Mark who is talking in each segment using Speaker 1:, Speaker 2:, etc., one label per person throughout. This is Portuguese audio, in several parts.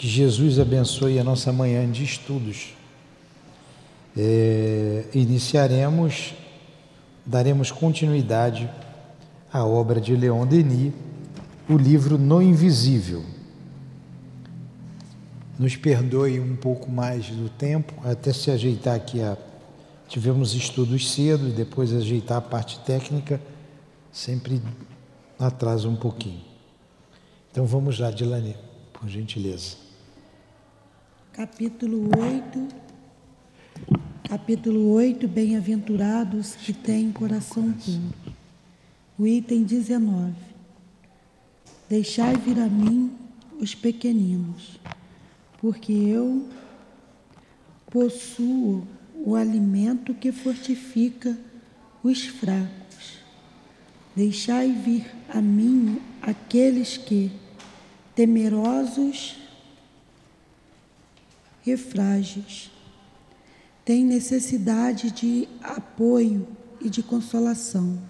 Speaker 1: Que Jesus abençoe a nossa manhã de estudos. É, iniciaremos, daremos continuidade à obra de Leon Denis, o livro No Invisível. Nos perdoe um pouco mais do tempo, até se ajeitar aqui a. Tivemos estudos cedo, depois ajeitar a parte técnica, sempre atrasa um pouquinho. Então vamos lá, Dilane, por gentileza
Speaker 2: capítulo 8. Capítulo 8, bem-aventurados que têm coração puro. O item 19. Deixai vir a mim os pequeninos, porque eu possuo o alimento que fortifica os fracos. Deixai vir a mim aqueles que, temerosos, e frágeis. Têm necessidade de apoio e de consolação.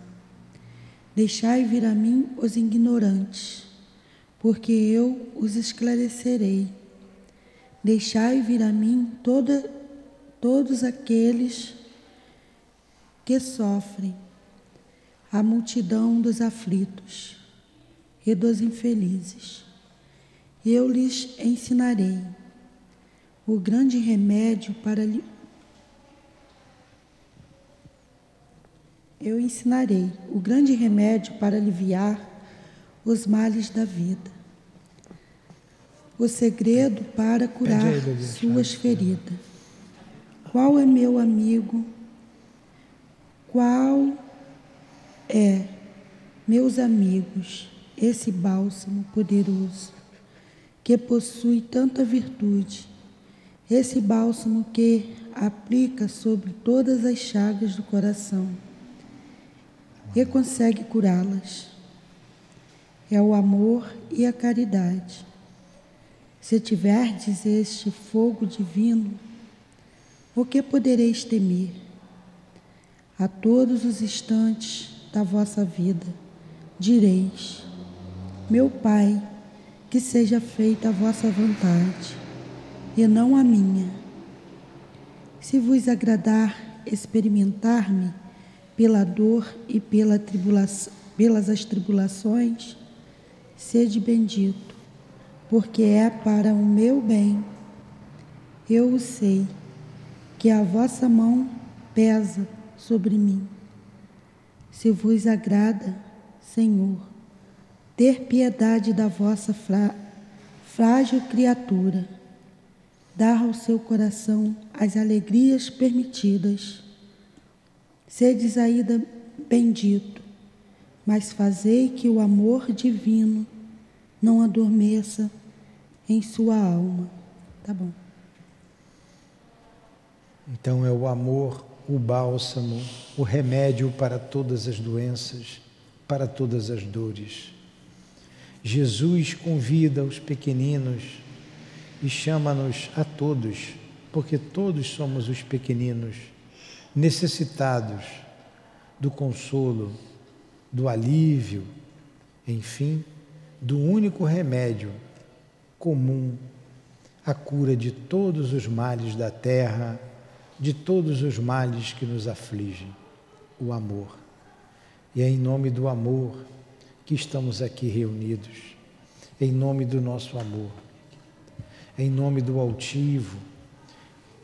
Speaker 2: Deixai vir a mim os ignorantes, porque eu os esclarecerei. Deixai vir a mim toda, todos aqueles que sofrem, a multidão dos aflitos e dos infelizes. Eu lhes ensinarei o grande remédio para lhe. Eu ensinarei o grande remédio para aliviar os males da vida. O segredo para curar suas feridas. Qual é meu amigo? Qual é, meus amigos, esse bálsamo poderoso que possui tanta virtude esse bálsamo que aplica sobre todas as chagas do coração e consegue curá-las. É o amor e a caridade. Se tiverdes este fogo divino, o que podereis temer? A todos os instantes da vossa vida, direis: Meu Pai, que seja feita a vossa vontade e não a minha. Se vos agradar experimentar-me pela dor e pela tribulação, pelas as tribulações, sede bendito, porque é para o meu bem. Eu o sei, que a vossa mão pesa sobre mim. Se vos agrada, Senhor, ter piedade da vossa frágil criatura dar ao seu coração as alegrias permitidas. Sedes ainda bendito, mas fazei que o amor divino não adormeça em sua alma. Tá bom.
Speaker 1: Então é o amor, o bálsamo, o remédio para todas as doenças, para todas as dores. Jesus convida os pequeninos e chama-nos a todos, porque todos somos os pequeninos, necessitados do consolo, do alívio, enfim, do único remédio comum, a cura de todos os males da terra, de todos os males que nos afligem, o amor. E é em nome do amor que estamos aqui reunidos, em nome do nosso amor em nome do altivo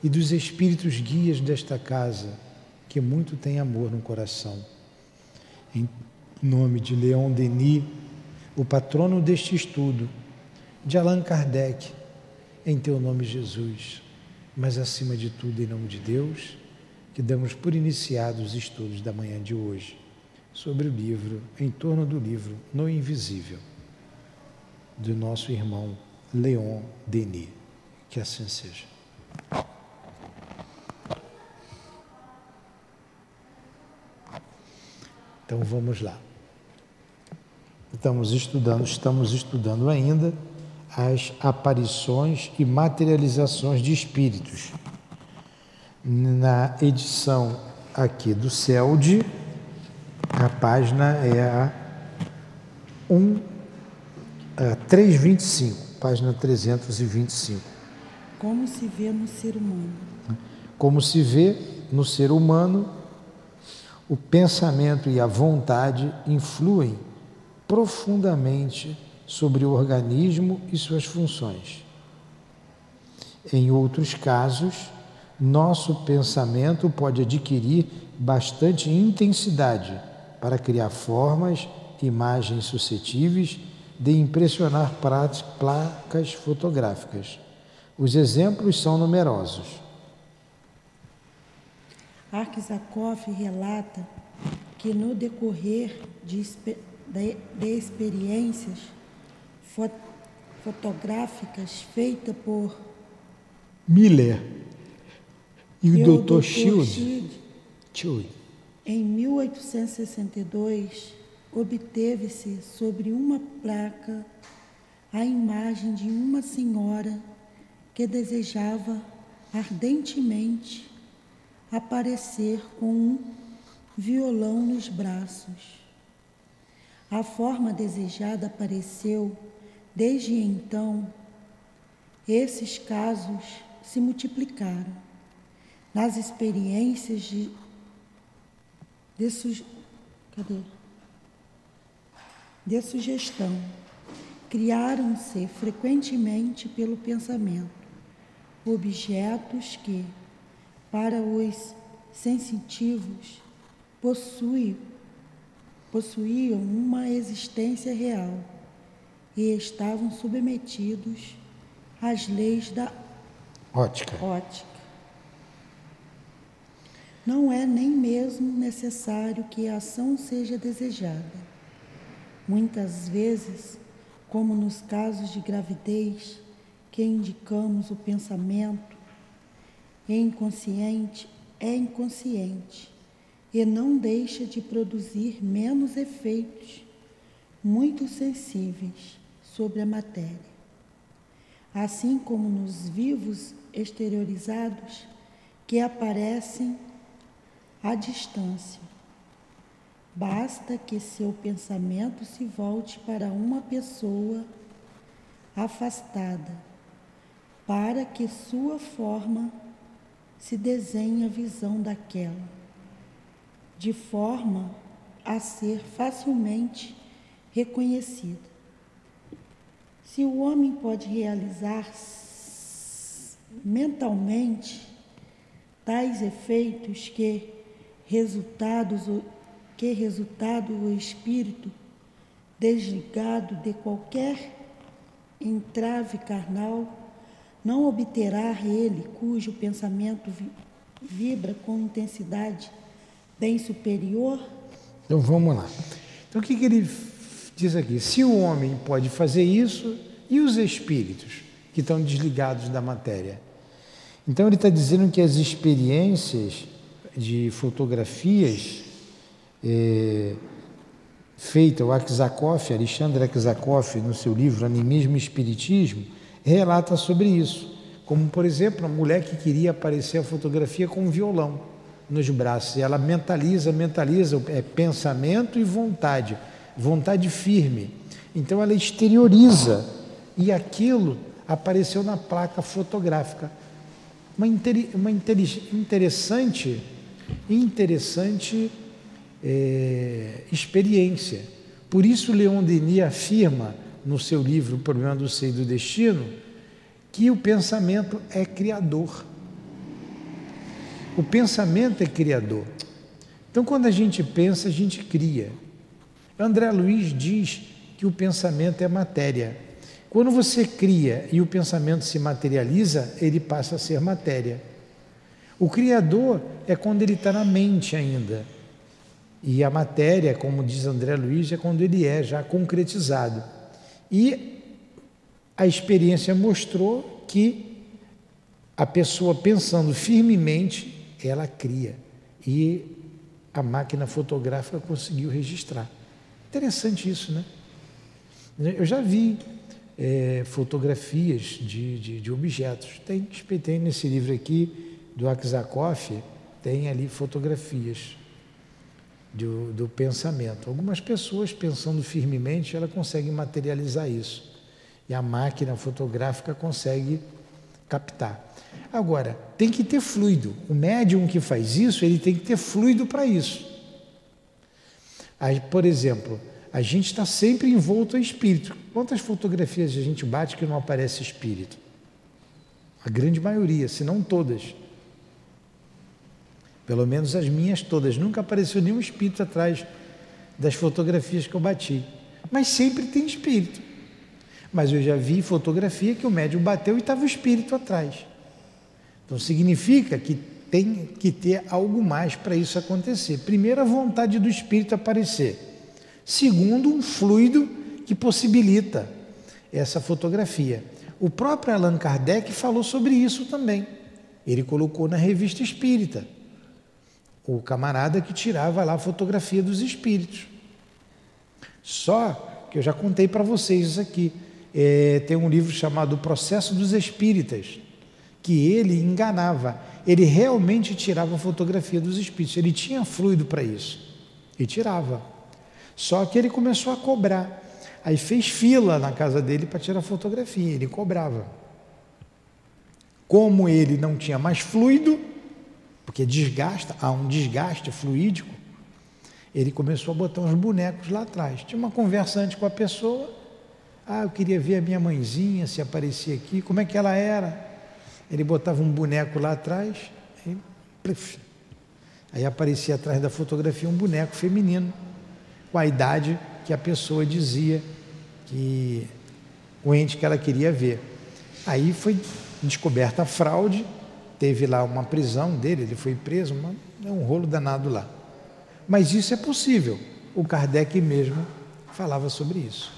Speaker 1: e dos espíritos guias desta casa, que muito tem amor no coração. Em nome de Leon Denis, o patrono deste estudo, de Allan Kardec, em teu nome, Jesus, mas acima de tudo, em nome de Deus, que damos por iniciados os estudos da manhã de hoje sobre o livro, em torno do livro No Invisível, do nosso irmão Leon Denis. Que assim seja. Então vamos lá. Estamos estudando, estamos estudando ainda as aparições e materializações de espíritos. Na edição aqui do CELD, a página é a 1, a 325. Página 325.
Speaker 2: Como se vê no ser humano?
Speaker 1: Como se vê no ser humano, o pensamento e a vontade influem profundamente sobre o organismo e suas funções. Em outros casos, nosso pensamento pode adquirir bastante intensidade para criar formas, imagens suscetíveis de impressionar placas fotográficas. Os exemplos são numerosos.
Speaker 2: Arzakov relata que no decorrer de, de, de experiências fot, fotográficas feitas por
Speaker 1: Miller e o Dr. Shield,
Speaker 2: Shield, em 1862, obteve-se sobre uma placa a imagem de uma senhora que desejava ardentemente aparecer com um violão nos braços. A forma desejada apareceu, desde então, esses casos se multiplicaram. Nas experiências de, de, cadê? De sugestão, criaram-se frequentemente pelo pensamento objetos que, para os sensitivos, possuíam uma existência real e estavam submetidos às leis da
Speaker 1: ótica.
Speaker 2: ótica. Não é nem mesmo necessário que a ação seja desejada. Muitas vezes, como nos casos de gravidez, que indicamos o pensamento é inconsciente, é inconsciente e não deixa de produzir menos efeitos muito sensíveis sobre a matéria. Assim como nos vivos exteriorizados que aparecem à distância. Basta que seu pensamento se volte para uma pessoa afastada, para que sua forma se desenhe a visão daquela, de forma a ser facilmente reconhecida. Se o homem pode realizar mentalmente tais efeitos que resultados que resultado o espírito desligado de qualquer entrave carnal não obterá ele cujo pensamento vibra com intensidade bem superior?
Speaker 1: Então vamos lá. Então o que, que ele diz aqui? Se o homem pode fazer isso, e os espíritos que estão desligados da matéria? Então ele está dizendo que as experiências de fotografias é, feitas, o Aksakoff, Alexandre Aksakoff, no seu livro Animismo e Espiritismo, relata sobre isso. Como, por exemplo, a mulher que queria aparecer a fotografia com um violão nos braços. E ela mentaliza, mentaliza, é pensamento e vontade, vontade firme. Então ela exterioriza e aquilo apareceu na placa fotográfica. Uma, inter, uma interessante, interessante é, experiência. Por isso Leon Denis afirma no seu livro O Problema do Ser e do Destino que o pensamento é criador. O pensamento é criador. Então, quando a gente pensa, a gente cria. André Luiz diz que o pensamento é matéria. Quando você cria e o pensamento se materializa, ele passa a ser matéria. O Criador é quando ele está na mente ainda. E a matéria, como diz André Luiz, é quando ele é já concretizado. E a experiência mostrou que a pessoa pensando firmemente, ela cria. E a máquina fotográfica conseguiu registrar. Interessante isso, né? Eu já vi é, fotografias de, de, de, objetos. Tem, tem nesse livro aqui do Aksakoff, tem ali fotografias do, do pensamento. Algumas pessoas pensando firmemente, ela consegue materializar isso. E a máquina fotográfica consegue captar. Agora, tem que ter fluido. O médium que faz isso, ele tem que ter fluido para isso. Aí, por exemplo, a gente está sempre envolto a espírito. Quantas fotografias a gente bate que não aparece espírito? A grande maioria, se não todas. Pelo menos as minhas todas. Nunca apareceu nenhum espírito atrás das fotografias que eu bati. Mas sempre tem espírito. Mas eu já vi fotografia que o médium bateu e estava o espírito atrás. Então significa que tem que ter algo mais para isso acontecer. Primeiro, a vontade do espírito aparecer. Segundo, um fluido que possibilita essa fotografia. O próprio Allan Kardec falou sobre isso também. Ele colocou na revista Espírita o camarada que tirava lá a fotografia dos espíritos. Só que eu já contei para vocês isso aqui. É, tem um livro chamado O Processo dos Espíritas, que ele enganava. Ele realmente tirava a fotografia dos espíritos. Ele tinha fluido para isso. E tirava. Só que ele começou a cobrar. Aí fez fila na casa dele para tirar fotografia, ele cobrava. Como ele não tinha mais fluido, porque desgasta, há um desgaste fluídico, ele começou a botar uns bonecos lá atrás. Tinha uma conversa antes com a pessoa. Ah, eu queria ver a minha mãezinha se aparecia aqui, como é que ela era? Ele botava um boneco lá atrás, e, aí aparecia atrás da fotografia um boneco feminino, com a idade que a pessoa dizia que o ente que ela queria ver. Aí foi descoberta a fraude, teve lá uma prisão dele, ele foi preso, é um rolo danado lá. Mas isso é possível. O Kardec mesmo falava sobre isso.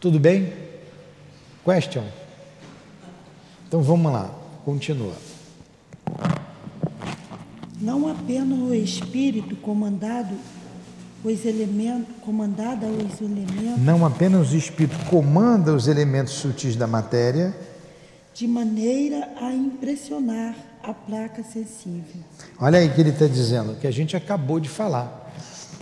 Speaker 1: Tudo bem? Question? Então vamos lá, continua.
Speaker 2: Não apenas o espírito comandado os elementos, comandada os elementos.
Speaker 1: Não apenas o espírito comanda os elementos sutis da matéria.
Speaker 2: De maneira a impressionar a placa sensível.
Speaker 1: Olha aí que ele está dizendo, que a gente acabou de falar.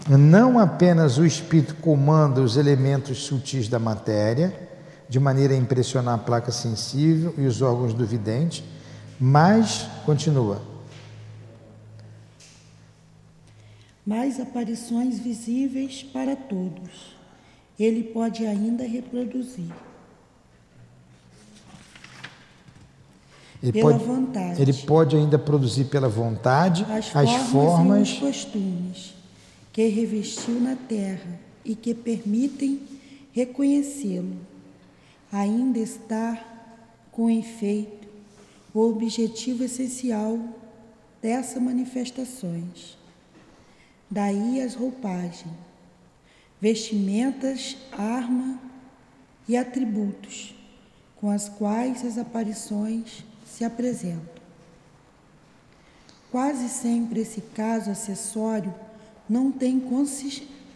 Speaker 1: Não apenas o espírito comanda os elementos sutis da matéria, de maneira a impressionar a placa sensível e os órgãos do vidente, mas, continua,
Speaker 2: mais aparições visíveis para todos. Ele pode ainda reproduzir.
Speaker 1: Ele pela pode, vontade. Ele pode ainda produzir pela vontade as, as formas, formas
Speaker 2: e os costumes que revestiu na terra e que permitem reconhecê-lo. Ainda está com efeito o objetivo essencial dessas manifestações Daí as roupagens, vestimentas, arma e atributos com as quais as aparições se apresentam. Quase sempre esse caso acessório não tem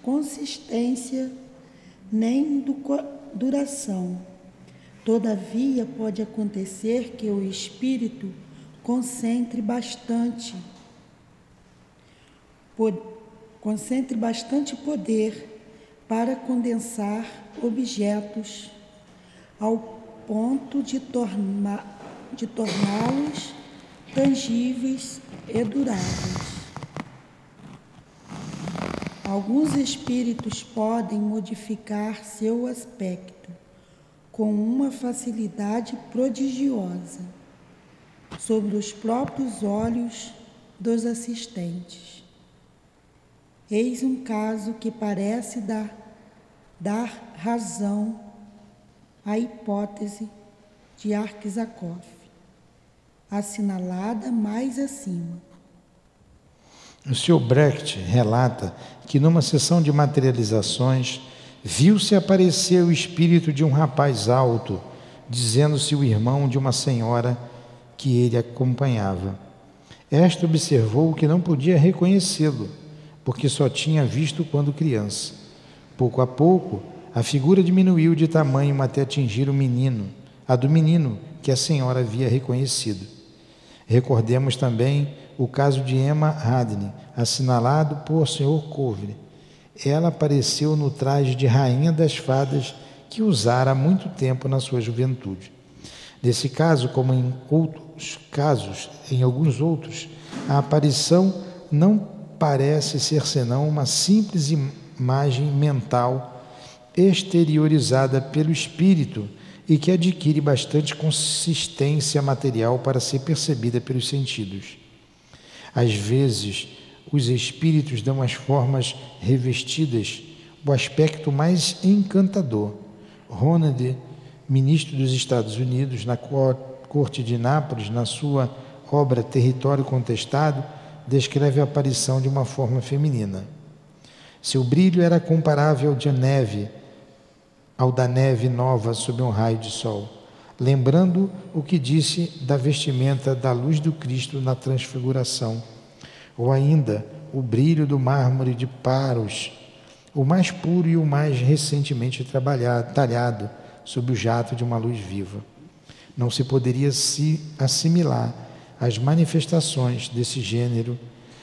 Speaker 2: consistência nem duração. Todavia, pode acontecer que o espírito concentre bastante concentre bastante poder para condensar objetos ao ponto de, torna, de torná-los tangíveis e duráveis. Alguns espíritos podem modificar seu aspecto com uma facilidade prodigiosa sobre os próprios olhos dos assistentes. Eis um caso que parece dar, dar razão à hipótese de Arquisakoff, assinalada mais acima.
Speaker 1: O Sr. Brecht relata que numa sessão de materializações viu-se aparecer o espírito de um rapaz alto, dizendo-se o irmão de uma senhora que ele acompanhava. Esta observou que não podia reconhecê-lo porque só tinha visto quando criança. Pouco a pouco, a figura diminuiu de tamanho até atingir o menino, a do menino que a senhora havia reconhecido. Recordemos também o caso de Emma Hadley, assinalado por Sr. Covre. Ela apareceu no traje de rainha das fadas que usara há muito tempo na sua juventude. Nesse caso, como em outros casos, em alguns outros, a aparição não parece ser senão uma simples imagem mental exteriorizada pelo espírito e que adquire bastante consistência material para ser percebida pelos sentidos. Às vezes, os espíritos dão as formas revestidas o aspecto mais encantador. Ronald, ministro dos Estados Unidos, na corte de Nápoles, na sua obra Território Contestado, descreve a aparição de uma forma feminina. Seu brilho era comparável ao de neve, ao da neve nova sob um raio de sol, lembrando o que disse da vestimenta da luz do Cristo na transfiguração, ou ainda o brilho do mármore de Paros, o mais puro e o mais recentemente trabalhado, talhado sob o jato de uma luz viva. Não se poderia se assimilar às manifestações desse gênero,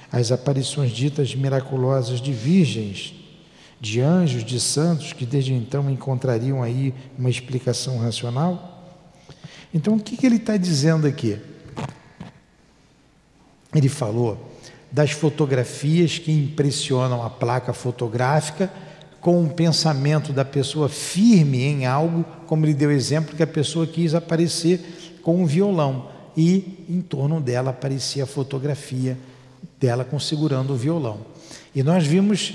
Speaker 1: às aparições ditas miraculosas de virgens de anjos, de santos, que desde então encontrariam aí uma explicação racional? Então, o que, que ele está dizendo aqui? Ele falou das fotografias que impressionam a placa fotográfica com o pensamento da pessoa firme em algo, como ele deu exemplo que a pessoa quis aparecer com um violão e em torno dela aparecia a fotografia dela segurando o violão. E nós vimos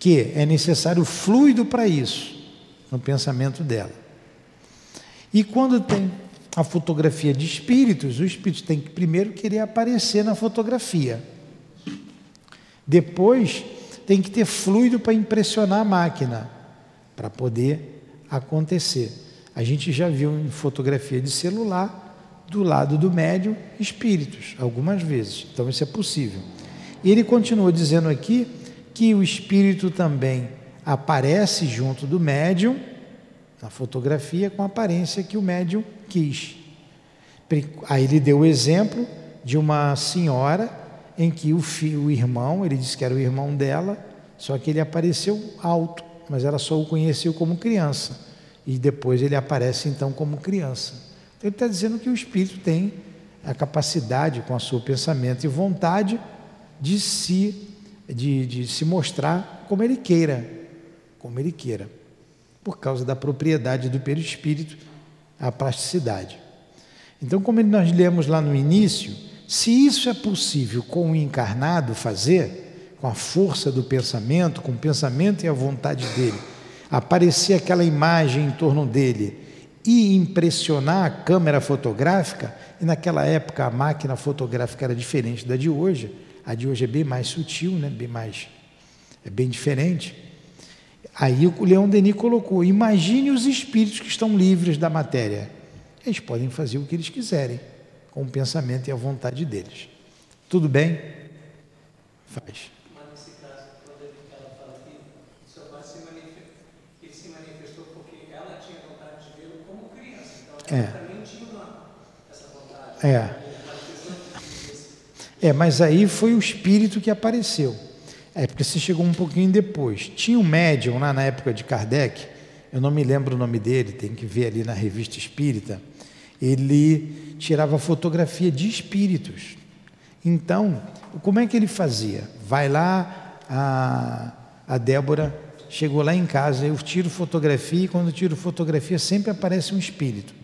Speaker 1: que é necessário fluido para isso, no pensamento dela. E quando tem a fotografia de espíritos, o espírito tem que primeiro querer aparecer na fotografia. Depois tem que ter fluido para impressionar a máquina, para poder acontecer. A gente já viu em fotografia de celular, do lado do médium, espíritos, algumas vezes. Então isso é possível. E ele continua dizendo aqui que o espírito também aparece junto do médium, na fotografia, com a aparência que o médium quis. Aí ele deu o exemplo de uma senhora em que o, filho, o irmão, ele disse que era o irmão dela, só que ele apareceu alto, mas ela só o conheceu como criança. E depois ele aparece então como criança. Então ele está dizendo que o espírito tem a capacidade, com o seu pensamento e vontade, de se de, de se mostrar como ele queira, como ele queira, por causa da propriedade do perispírito, a plasticidade. Então, como nós lemos lá no início, se isso é possível com o encarnado fazer, com a força do pensamento, com o pensamento e a vontade dele, aparecer aquela imagem em torno dele e impressionar a câmera fotográfica, e naquela época a máquina fotográfica era diferente da de hoje, a de hoje é bem mais sutil, né? bem mais, é bem diferente. Aí o Leão Denis colocou: imagine os espíritos que estão livres da matéria. Eles podem fazer o que eles quiserem, com o pensamento e a vontade deles. Tudo bem? Faz.
Speaker 3: Mas nesse caso, quando ela fala que seu pai se manifestou, ele se manifestou porque ela tinha vontade de vê-lo como criança. Então é. também tinha uma, essa vontade.
Speaker 1: É. É, mas aí foi o espírito que apareceu. É porque você chegou um pouquinho depois. Tinha um médium lá na época de Kardec, eu não me lembro o nome dele, tem que ver ali na revista espírita. Ele tirava fotografia de espíritos. Então, como é que ele fazia? Vai lá, a, a Débora chegou lá em casa, eu tiro fotografia e quando tiro fotografia sempre aparece um espírito.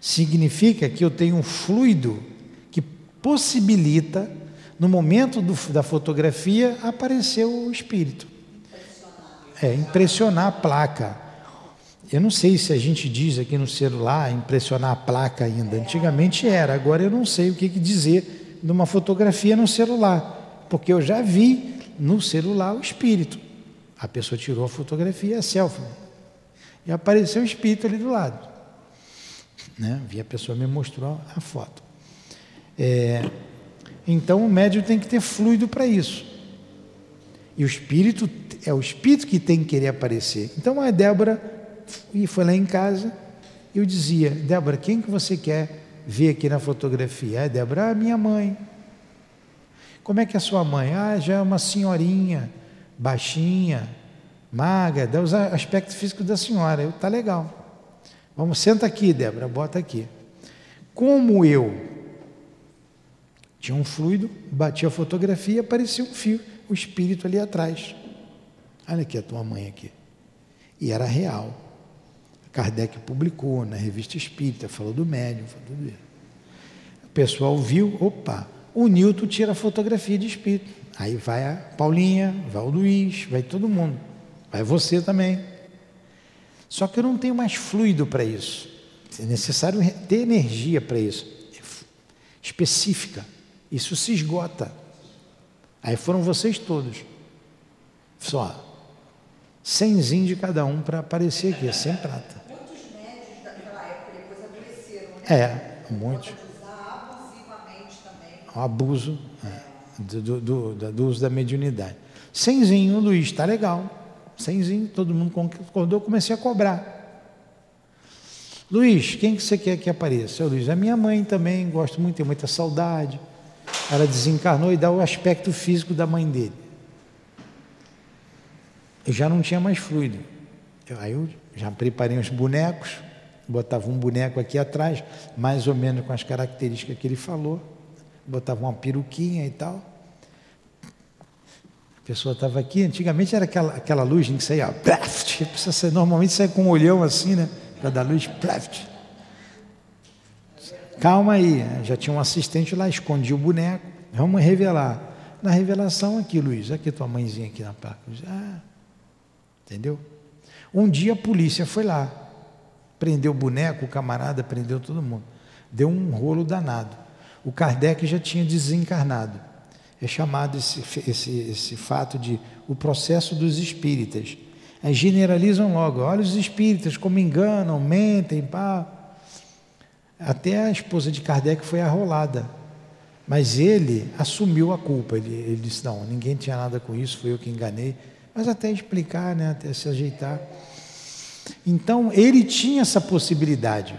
Speaker 1: Significa que eu tenho um fluido possibilita, no momento do, da fotografia, aparecer o espírito. É, impressionar a placa. Eu não sei se a gente diz aqui no celular impressionar a placa ainda. Antigamente era, agora eu não sei o que dizer numa fotografia no celular, porque eu já vi no celular o espírito. A pessoa tirou a fotografia, a selfie, e apareceu o espírito ali do lado. Né? Vi a pessoa me mostrou a foto. É, então o médium tem que ter fluido para isso. E o espírito é o espírito que tem que querer aparecer. Então a Débora foi lá em casa e eu dizia: Débora, quem que você quer ver aqui na fotografia? A Débora, ah, minha mãe. Como é que é sua mãe? Ah, já é uma senhorinha, baixinha, magra, dá os aspectos físicos da senhora. Eu, tá legal. Vamos, senta aqui, Débora, bota aqui. Como eu tinha um fluido, batia a fotografia, aparecia um fio, o espírito ali atrás. Olha aqui a tua mãe aqui. E era real. Kardec publicou na revista Espírita, falou do médium, falou tudo isso. O pessoal viu, opa, o Newton tira a fotografia de espírito. Aí vai a Paulinha, vai o Luiz, vai todo mundo. Vai você também. Só que eu não tenho mais fluido para isso. É necessário ter energia para isso. Específica. Isso se esgota. Aí foram vocês todos. Só. Cenzinho de cada um para aparecer aqui, sem prata.
Speaker 4: Muitos médios daquela época depois adoeceram, né?
Speaker 1: É, muitos. O abuso é, do, do, do, do uso da mediunidade. Cenzinho, Luiz, está legal. Cenzinho, todo mundo concordou, comecei a cobrar. Luiz, quem que você quer que apareça? Eu, Luiz, a minha mãe também, gosto muito, tem muita saudade. Ela desencarnou e dá o aspecto físico da mãe dele. Eu já não tinha mais fluido. Eu, aí eu já preparei uns bonecos, botava um boneco aqui atrás, mais ou menos com as características que ele falou, botava uma peruquinha e tal. A pessoa estava aqui, antigamente era aquela, aquela luz que saía, normalmente sai com um olhão assim, né? Para dar luz, plaft. Calma aí, já tinha um assistente lá, escondia o boneco, vamos revelar. Na revelação aqui, Luiz, aqui tua mãezinha aqui na placa. Ah, entendeu? Um dia a polícia foi lá, prendeu o boneco, o camarada prendeu todo mundo. Deu um rolo danado. O Kardec já tinha desencarnado. É chamado esse, esse, esse fato de o processo dos espíritas. Aí generalizam logo, olha os espíritas como enganam, mentem, pá. Até a esposa de Kardec foi arrolada. Mas ele assumiu a culpa. Ele, ele, disse: Não, ninguém tinha nada com isso, foi eu que enganei. Mas até explicar, né, até se ajeitar. Então, ele tinha essa possibilidade.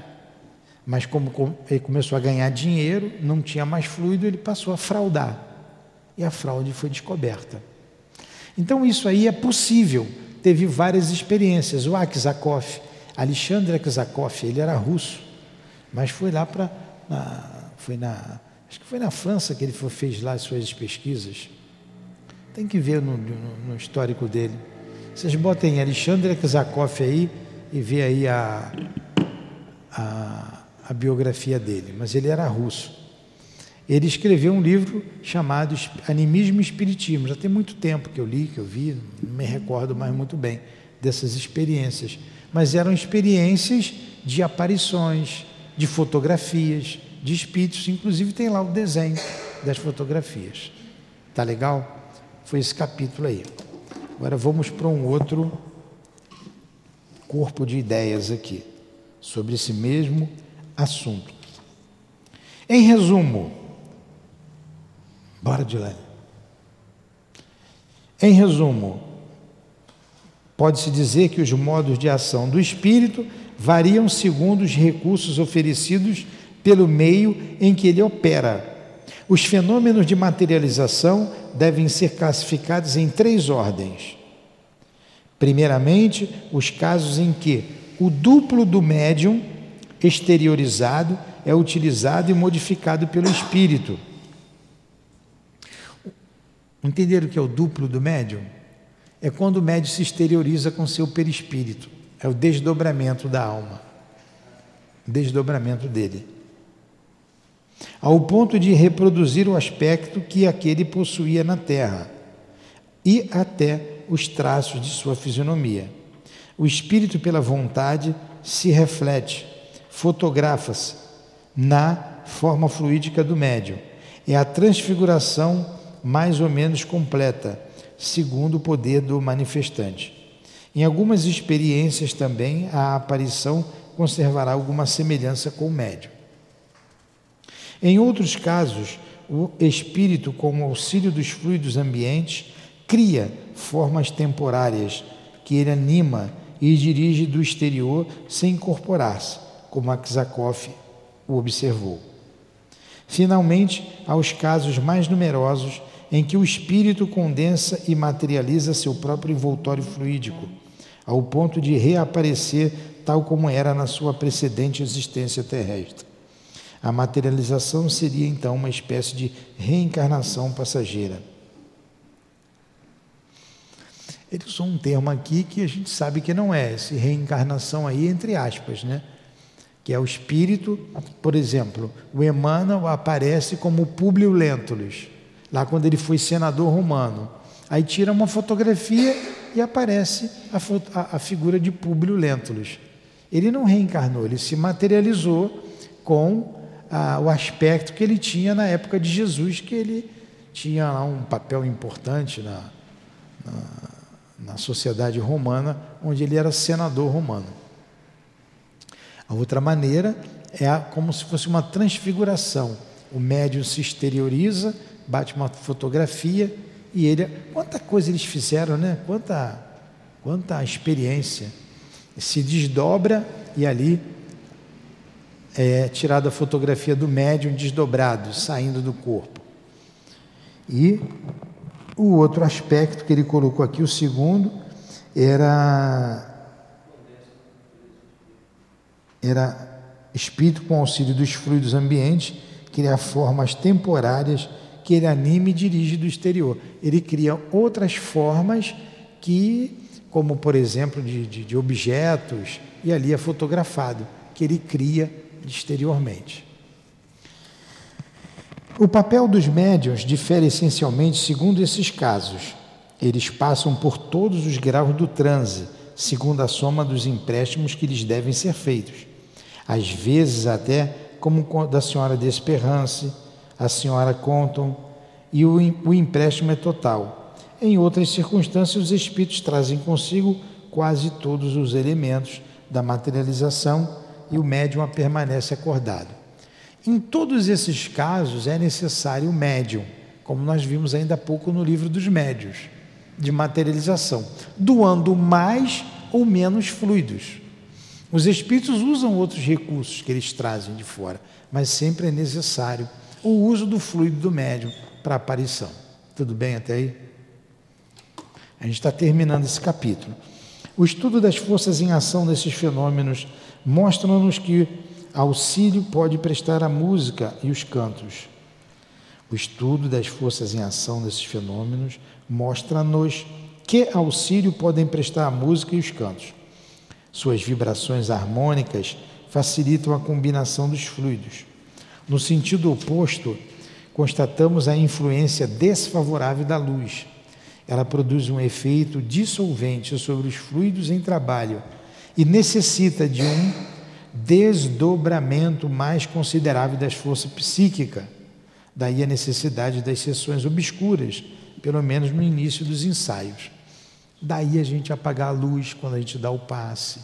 Speaker 1: Mas, como ele começou a ganhar dinheiro, não tinha mais fluido, ele passou a fraudar. E a fraude foi descoberta. Então, isso aí é possível. Teve várias experiências. O Aksakoff, Alexandre Aksakoff, ele era russo mas foi lá para. Foi na. Acho que foi na França que ele foi, fez lá as suas pesquisas. Tem que ver no, no, no histórico dele. Vocês botem Alexandre Kazakov aí e vê aí a, a, a biografia dele. Mas ele era russo. Ele escreveu um livro chamado Animismo e Espiritismo. Já tem muito tempo que eu li, que eu vi, não me recordo mais muito bem dessas experiências. Mas eram experiências de aparições, de fotografias, de espíritos, inclusive tem lá o desenho das fotografias. Tá legal? Foi esse capítulo aí. Agora vamos para um outro corpo de ideias aqui sobre esse mesmo assunto. Em resumo, bora de lá. Em resumo, pode-se dizer que os modos de ação do espírito variam segundo os recursos oferecidos pelo meio em que ele opera. Os fenômenos de materialização devem ser classificados em três ordens. Primeiramente, os casos em que o duplo do médium exteriorizado é utilizado e modificado pelo espírito. Entenderam o que é o duplo do médium? É quando o médium se exterioriza com seu perispírito. É o desdobramento da alma. Desdobramento dele. Ao ponto de reproduzir o aspecto que aquele possuía na terra e até os traços de sua fisionomia. O espírito, pela vontade, se reflete, fotografa-se na forma fluídica do médium. É a transfiguração mais ou menos completa, segundo o poder do manifestante. Em algumas experiências também a aparição conservará alguma semelhança com o médium. Em outros casos, o espírito, com o auxílio dos fluidos ambientes, cria formas temporárias que ele anima e dirige do exterior sem incorporar-se, como Aksakoff o observou. Finalmente, há os casos mais numerosos em que o espírito condensa e materializa seu próprio envoltório fluídico, ao ponto de reaparecer tal como era na sua precedente existência terrestre. A materialização seria então uma espécie de reencarnação passageira. Ele usou um termo aqui que a gente sabe que não é, esse reencarnação aí, entre aspas, né? Que é o espírito, por exemplo, o Emmanuel aparece como Públio Lentulus, lá quando ele foi senador romano. Aí tira uma fotografia e aparece a, a, a figura de Públio Lentulus. Ele não reencarnou, ele se materializou com a, o aspecto que ele tinha na época de Jesus, que ele tinha lá um papel importante na, na na sociedade romana, onde ele era senador romano. A outra maneira é como se fosse uma transfiguração. O médium se exterioriza, bate uma fotografia e ele. Quanta coisa eles fizeram, né? Quanta, quanta experiência. Se desdobra e ali é tirada a fotografia do médium desdobrado, saindo do corpo. E o outro aspecto que ele colocou aqui, o segundo, era era espírito com auxílio dos fluidos ambientes, criar formas temporárias que ele anime e dirige do exterior. Ele cria outras formas que, como por exemplo, de, de, de objetos, e ali é fotografado, que ele cria exteriormente. O papel dos médiuns difere essencialmente segundo esses casos. Eles passam por todos os graus do transe, segundo a soma dos empréstimos que lhes devem ser feitos. Às vezes, até como da senhora Desperrance, a senhora Compton, e o, o empréstimo é total. Em outras circunstâncias, os espíritos trazem consigo quase todos os elementos da materialização e o médium permanece acordado. Em todos esses casos é necessário o médium, como nós vimos ainda há pouco no livro dos médios, de materialização, doando mais ou menos fluidos. Os espíritos usam outros recursos que eles trazem de fora, mas sempre é necessário o uso do fluido do médium para aparição. Tudo bem até aí? A gente está terminando esse capítulo. O estudo das forças em ação desses fenômenos mostra-nos que auxílio pode prestar a música e os cantos. O estudo das forças em ação desses fenômenos mostra-nos que auxílio podem prestar a música e os cantos. Suas vibrações harmônicas facilitam a combinação dos fluidos. No sentido oposto, constatamos a influência desfavorável da luz. Ela produz um efeito dissolvente sobre os fluidos em trabalho e necessita de um desdobramento mais considerável das forças psíquicas. Daí a necessidade das sessões obscuras, pelo menos no início dos ensaios. Daí a gente apagar a luz quando a gente dá o passe,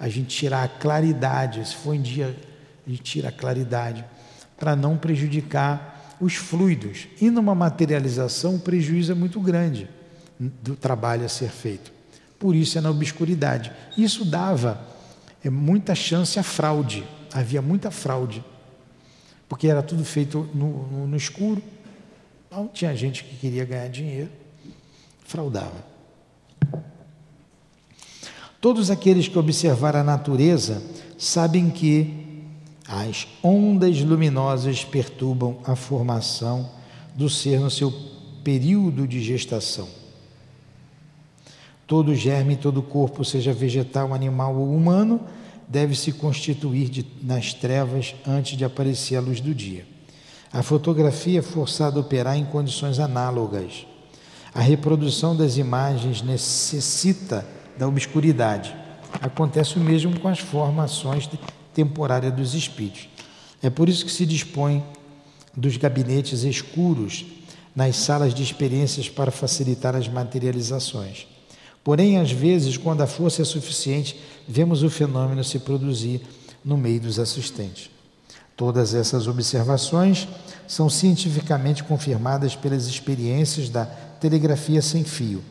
Speaker 1: a gente tirar a claridade, se for em dia, a gente tira a claridade, para não prejudicar os fluidos. E numa materialização, o prejuízo é muito grande do trabalho a ser feito. Por isso é na obscuridade. Isso dava é muita chance a fraude. Havia muita fraude. Porque era tudo feito no, no, no escuro. Então tinha gente que queria ganhar dinheiro, fraudava. Todos aqueles que observaram a natureza sabem que as ondas luminosas perturbam a formação do ser no seu período de gestação. Todo germe, todo corpo, seja vegetal, animal ou humano, deve se constituir de, nas trevas antes de aparecer a luz do dia. A fotografia é forçada a operar em condições análogas. A reprodução das imagens necessita da obscuridade. Acontece o mesmo com as formações temporárias dos espíritos. É por isso que se dispõe dos gabinetes escuros nas salas de experiências para facilitar as materializações. Porém, às vezes, quando a força é suficiente, vemos o fenômeno se produzir no meio dos assistentes. Todas essas observações são cientificamente confirmadas pelas experiências da telegrafia sem fio,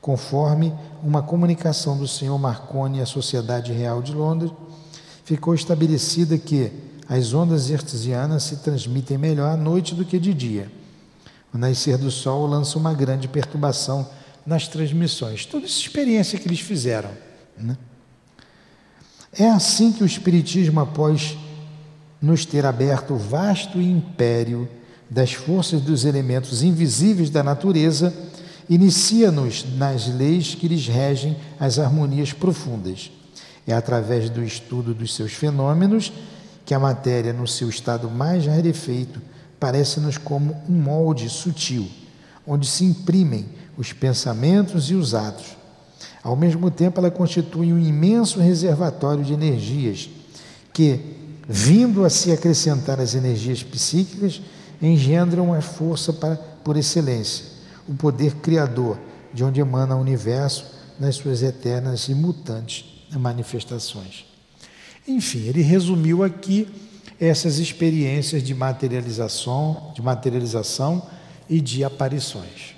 Speaker 1: conforme uma comunicação do senhor Marconi à Sociedade Real de Londres, ficou estabelecida que as ondas hertzianas se transmitem melhor à noite do que de dia. O nascer do sol lança uma grande perturbação nas transmissões. Toda essa experiência que eles fizeram. Né? É assim que o Espiritismo, após nos ter aberto o vasto império das forças dos elementos invisíveis da natureza, inicia-nos nas leis que lhes regem as harmonias profundas. É através do estudo dos seus fenômenos que a matéria, no seu estado mais rarefeito, parece-nos como um molde sutil, onde se imprimem os pensamentos e os atos. Ao mesmo tempo, ela constitui um imenso reservatório de energias que, vindo a se acrescentar às energias psíquicas, engendram a força para, por excelência, o poder criador, de onde emana o universo nas suas eternas e mutantes manifestações. Enfim, ele resumiu aqui essas experiências de materialização, de materialização e de aparições.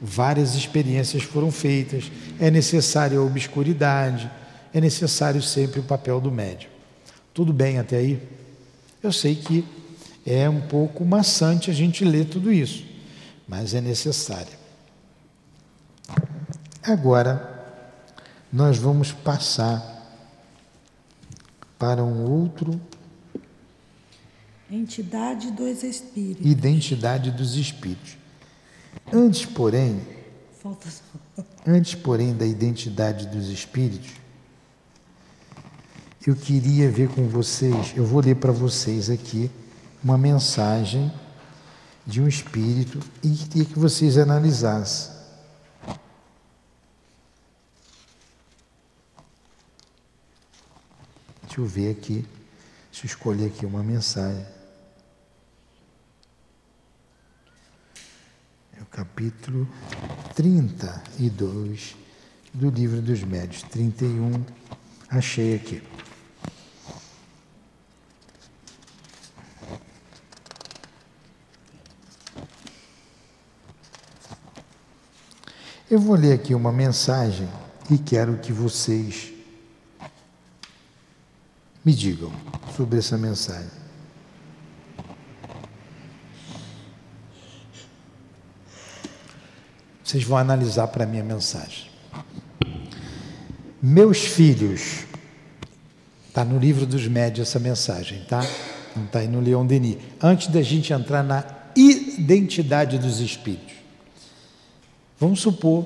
Speaker 1: Várias experiências foram feitas, é necessária a obscuridade, é necessário sempre o papel do médium. Tudo bem até aí? Eu sei que é um pouco maçante a gente ler tudo isso, mas é necessário. Agora, nós vamos passar para um outro.
Speaker 2: Entidade dos espíritos.
Speaker 1: Identidade dos espíritos. Antes, porém,
Speaker 2: Falta só.
Speaker 1: antes, porém, da identidade dos espíritos, eu queria ver com vocês, eu vou ler para vocês aqui uma mensagem de um espírito e queria que vocês analisassem. Deixa eu ver aqui, deixa eu escolher aqui uma mensagem. É o capítulo 32 do livro dos médios, 31, achei aqui. Eu vou ler aqui uma mensagem e quero que vocês me digam sobre essa mensagem. Vocês vão analisar para mim a mensagem. Meus filhos, está no livro dos médios essa mensagem, tá? Não está aí no Leon Denis. Antes da gente entrar na identidade dos espíritos. Vamos supor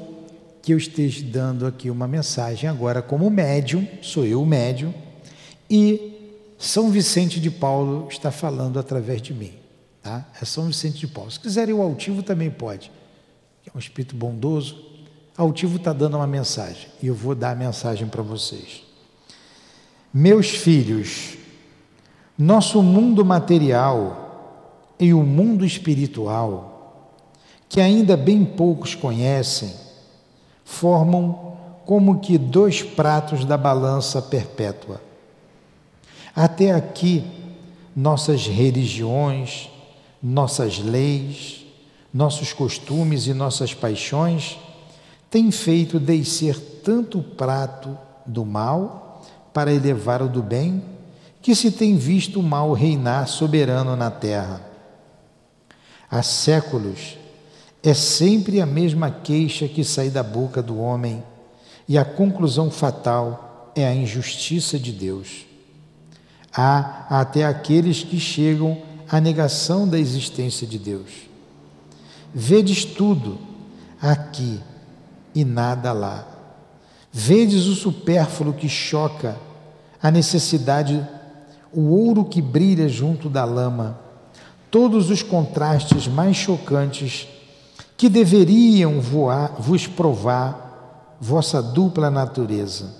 Speaker 1: que eu esteja dando aqui uma mensagem agora como médium, sou eu o médium, e São Vicente de Paulo está falando através de mim. Tá? É São Vicente de Paulo. Se quiserem o altivo também pode. É um espírito bondoso. Altivo está dando uma mensagem e eu vou dar a mensagem para vocês. Meus filhos, nosso mundo material e o mundo espiritual, que ainda bem poucos conhecem, formam como que dois pratos da balança perpétua. Até aqui, nossas religiões, nossas leis, nossos costumes e nossas paixões têm feito descer tanto o prato do mal para elevar o do bem, que se tem visto o mal reinar soberano na terra. Há séculos é sempre a mesma queixa que sai da boca do homem, e a conclusão fatal é a injustiça de Deus. Há até aqueles que chegam à negação da existência de Deus. Vedes tudo aqui e nada lá. Vedes o supérfluo que choca, a necessidade, o ouro que brilha junto da lama, todos os contrastes mais chocantes que deveriam voar, vos provar vossa dupla natureza.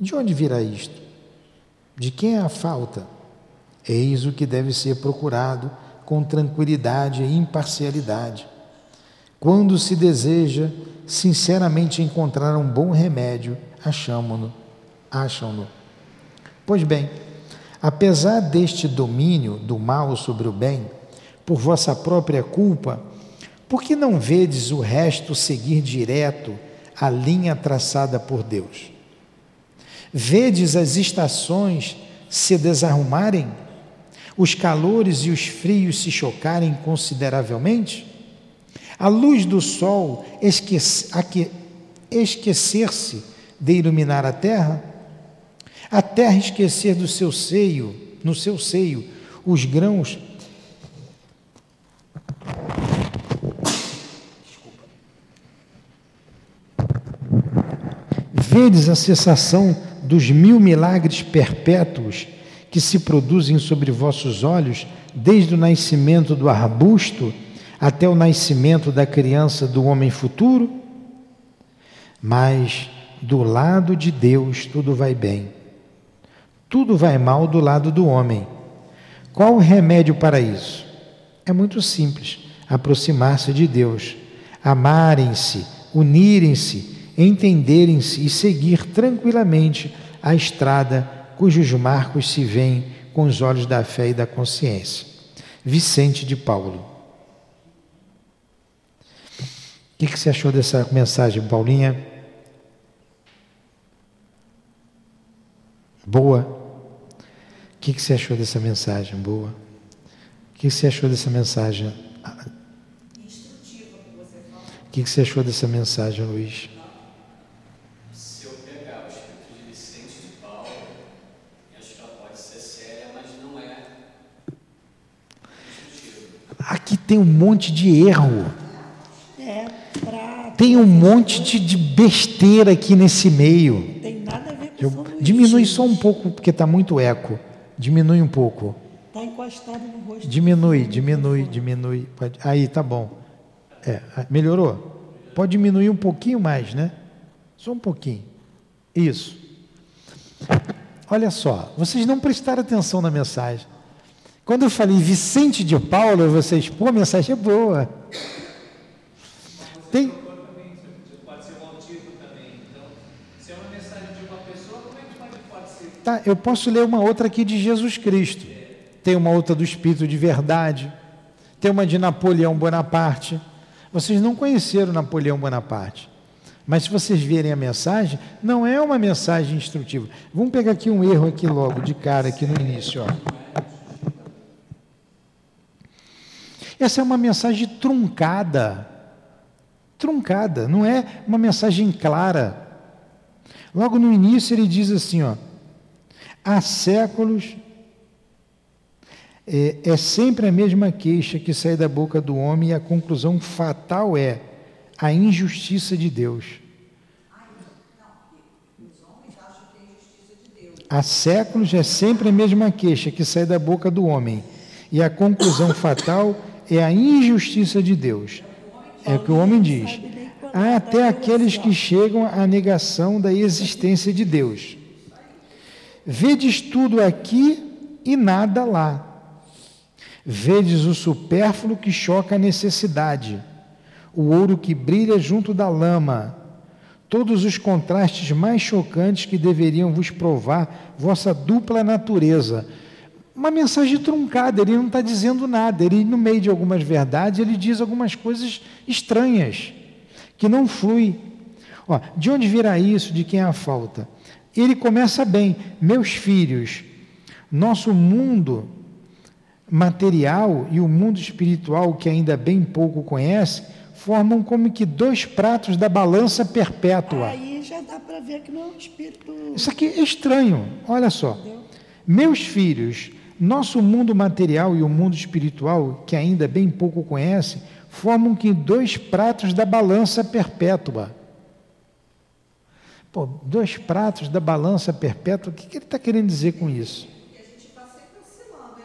Speaker 1: De onde virá isto? De quem é a falta? Eis o que deve ser procurado com tranquilidade e imparcialidade. Quando se deseja sinceramente encontrar um bom remédio, achamo-no, acham-no. Pois bem, apesar deste domínio do mal sobre o bem, por vossa própria culpa, por que não vedes o resto seguir direto a linha traçada por Deus? Vedes as estações se desarrumarem? os calores e os frios se chocarem consideravelmente? A luz do sol esquecer-se de iluminar a terra? A terra esquecer do seu seio, no seu seio, os grãos Vedes a cessação dos mil milagres perpétuos que se produzem sobre vossos olhos, desde o nascimento do arbusto até o nascimento da criança do homem futuro? Mas do lado de Deus tudo vai bem. Tudo vai mal do lado do homem. Qual o remédio para isso? É muito simples: aproximar-se de Deus, amarem-se, unirem-se entenderem-se e seguir tranquilamente a estrada cujos marcos se veem com os olhos da fé e da consciência. Vicente de Paulo. O que, que você achou dessa mensagem, Paulinha? Boa? O que, que você achou dessa mensagem? Boa? O que, que você achou dessa mensagem? O que, que você achou dessa mensagem, Luiz? Aqui tem um monte de erro.
Speaker 2: É, pra...
Speaker 1: Tem um monte de, de, besteira aqui nesse meio.
Speaker 2: Tem nada a ver com
Speaker 1: Eu, Diminui só um pouco, porque está muito eco. Diminui um pouco.
Speaker 2: Está encostado no rosto.
Speaker 1: Diminui, diminui, diminui. Aí, tá bom. É, melhorou? Pode diminuir um pouquinho mais, né? Só um pouquinho. Isso. Olha só, vocês não prestaram atenção na mensagem. Quando eu falei Vicente de Paulo, vocês, pô, a mensagem é boa. Tem.
Speaker 3: Pode ser um título também. Então, se é uma mensagem de uma pessoa, como é que pode, pode ser?
Speaker 1: Tá, eu posso ler uma outra aqui de Jesus Cristo. Tem uma outra do Espírito de Verdade. Tem uma de Napoleão Bonaparte. Vocês não conheceram Napoleão Bonaparte. Mas se vocês verem a mensagem, não é uma mensagem instrutiva. Vamos pegar aqui um erro aqui logo, de cara, aqui no início. Ó. Essa é uma mensagem truncada. Truncada, não é uma mensagem clara. Logo no início ele diz assim, ó: há séculos é, é sempre a mesma queixa que sai da boca do homem e a conclusão fatal é a injustiça de Deus. Há séculos é sempre a mesma queixa que sai da boca do homem e a conclusão fatal é a injustiça de Deus. É o que o homem diz. Há até aqueles que chegam à negação da existência de Deus. Vedes tudo aqui e nada lá. Vedes o supérfluo que choca a necessidade, o ouro que brilha junto da lama, todos os contrastes mais chocantes que deveriam vos provar vossa dupla natureza uma mensagem truncada, ele não está dizendo nada, ele, no meio de algumas verdades, ele diz algumas coisas estranhas, que não flui. Ó, de onde virá isso? De quem é a falta? Ele começa bem, meus filhos, nosso mundo material e o mundo espiritual, que ainda bem pouco conhece, formam como que dois pratos da balança perpétua.
Speaker 2: Aí já dá para ver que não é um espírito.
Speaker 1: Isso aqui é estranho, olha só. Meus filhos, nosso mundo material e o mundo espiritual, que ainda bem pouco conhece, formam que dois pratos da balança perpétua. Pô, dois pratos da balança perpétua, o que, que ele está querendo dizer com isso?
Speaker 4: a gente está sempre oscilando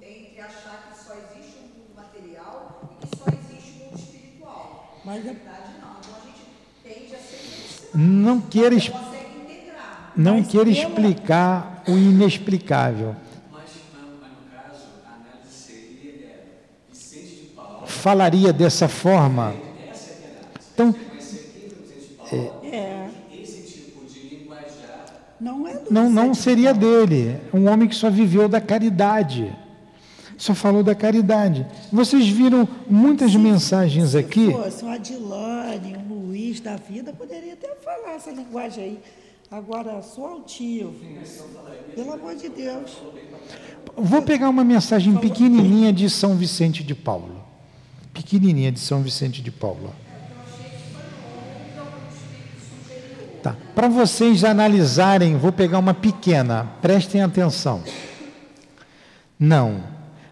Speaker 4: entre, entre, achar que só existe um mundo material e que só existe um mundo espiritual. Mas Na verdade, não. Então a gente tende a ser
Speaker 1: Não queira, não queira explicar o inexplicável. Falaria dessa forma. Então,
Speaker 2: é, não, é
Speaker 1: não, não seria dele. Um homem que só viveu da caridade. Só falou da caridade. Vocês viram muitas se, mensagens aqui. Se
Speaker 2: fosse um Adilane, um Luiz da vida, poderia até falar essa linguagem aí. Agora, sou altivo. Pelo amor de Deus.
Speaker 1: Vou pegar uma mensagem pequenininha de São Vicente de Paulo. Pequenininha de São Vicente de Paulo. Tá. Para vocês analisarem, vou pegar uma pequena, prestem atenção. Não,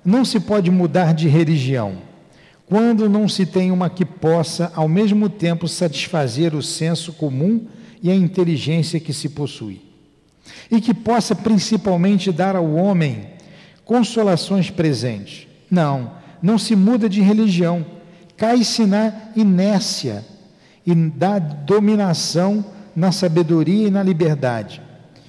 Speaker 1: não se pode mudar de religião quando não se tem uma que possa, ao mesmo tempo, satisfazer o senso comum e a inteligência que se possui, e que possa principalmente dar ao homem consolações presentes. Não, não se muda de religião, cai-se na inércia e da dominação na sabedoria e na liberdade.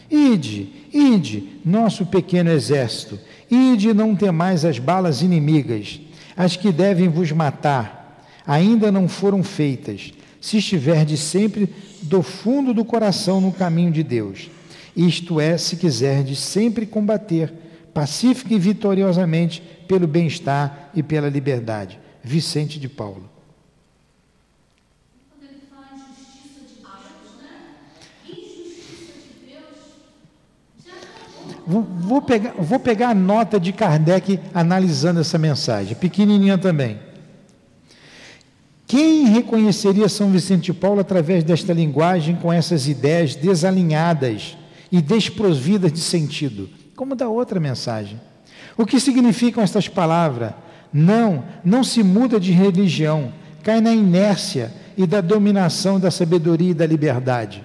Speaker 1: Ide, ide, nosso pequeno exército, ide não temais as balas inimigas, as que devem vos matar, ainda não foram feitas, se estiverdes sempre do fundo do coração no caminho de Deus. Isto é, se quiserdes sempre combater pacífica e vitoriosamente pelo bem-estar e pela liberdade. Vicente de Paulo. Vou, vou, pegar, vou pegar a nota de Kardec analisando essa mensagem, pequenininha também. Quem reconheceria São Vicente de Paulo através desta linguagem com essas ideias desalinhadas e desprovidas de sentido? Como da outra mensagem. O que significam estas palavras? Não, não se muda de religião, cai na inércia e da dominação da sabedoria e da liberdade.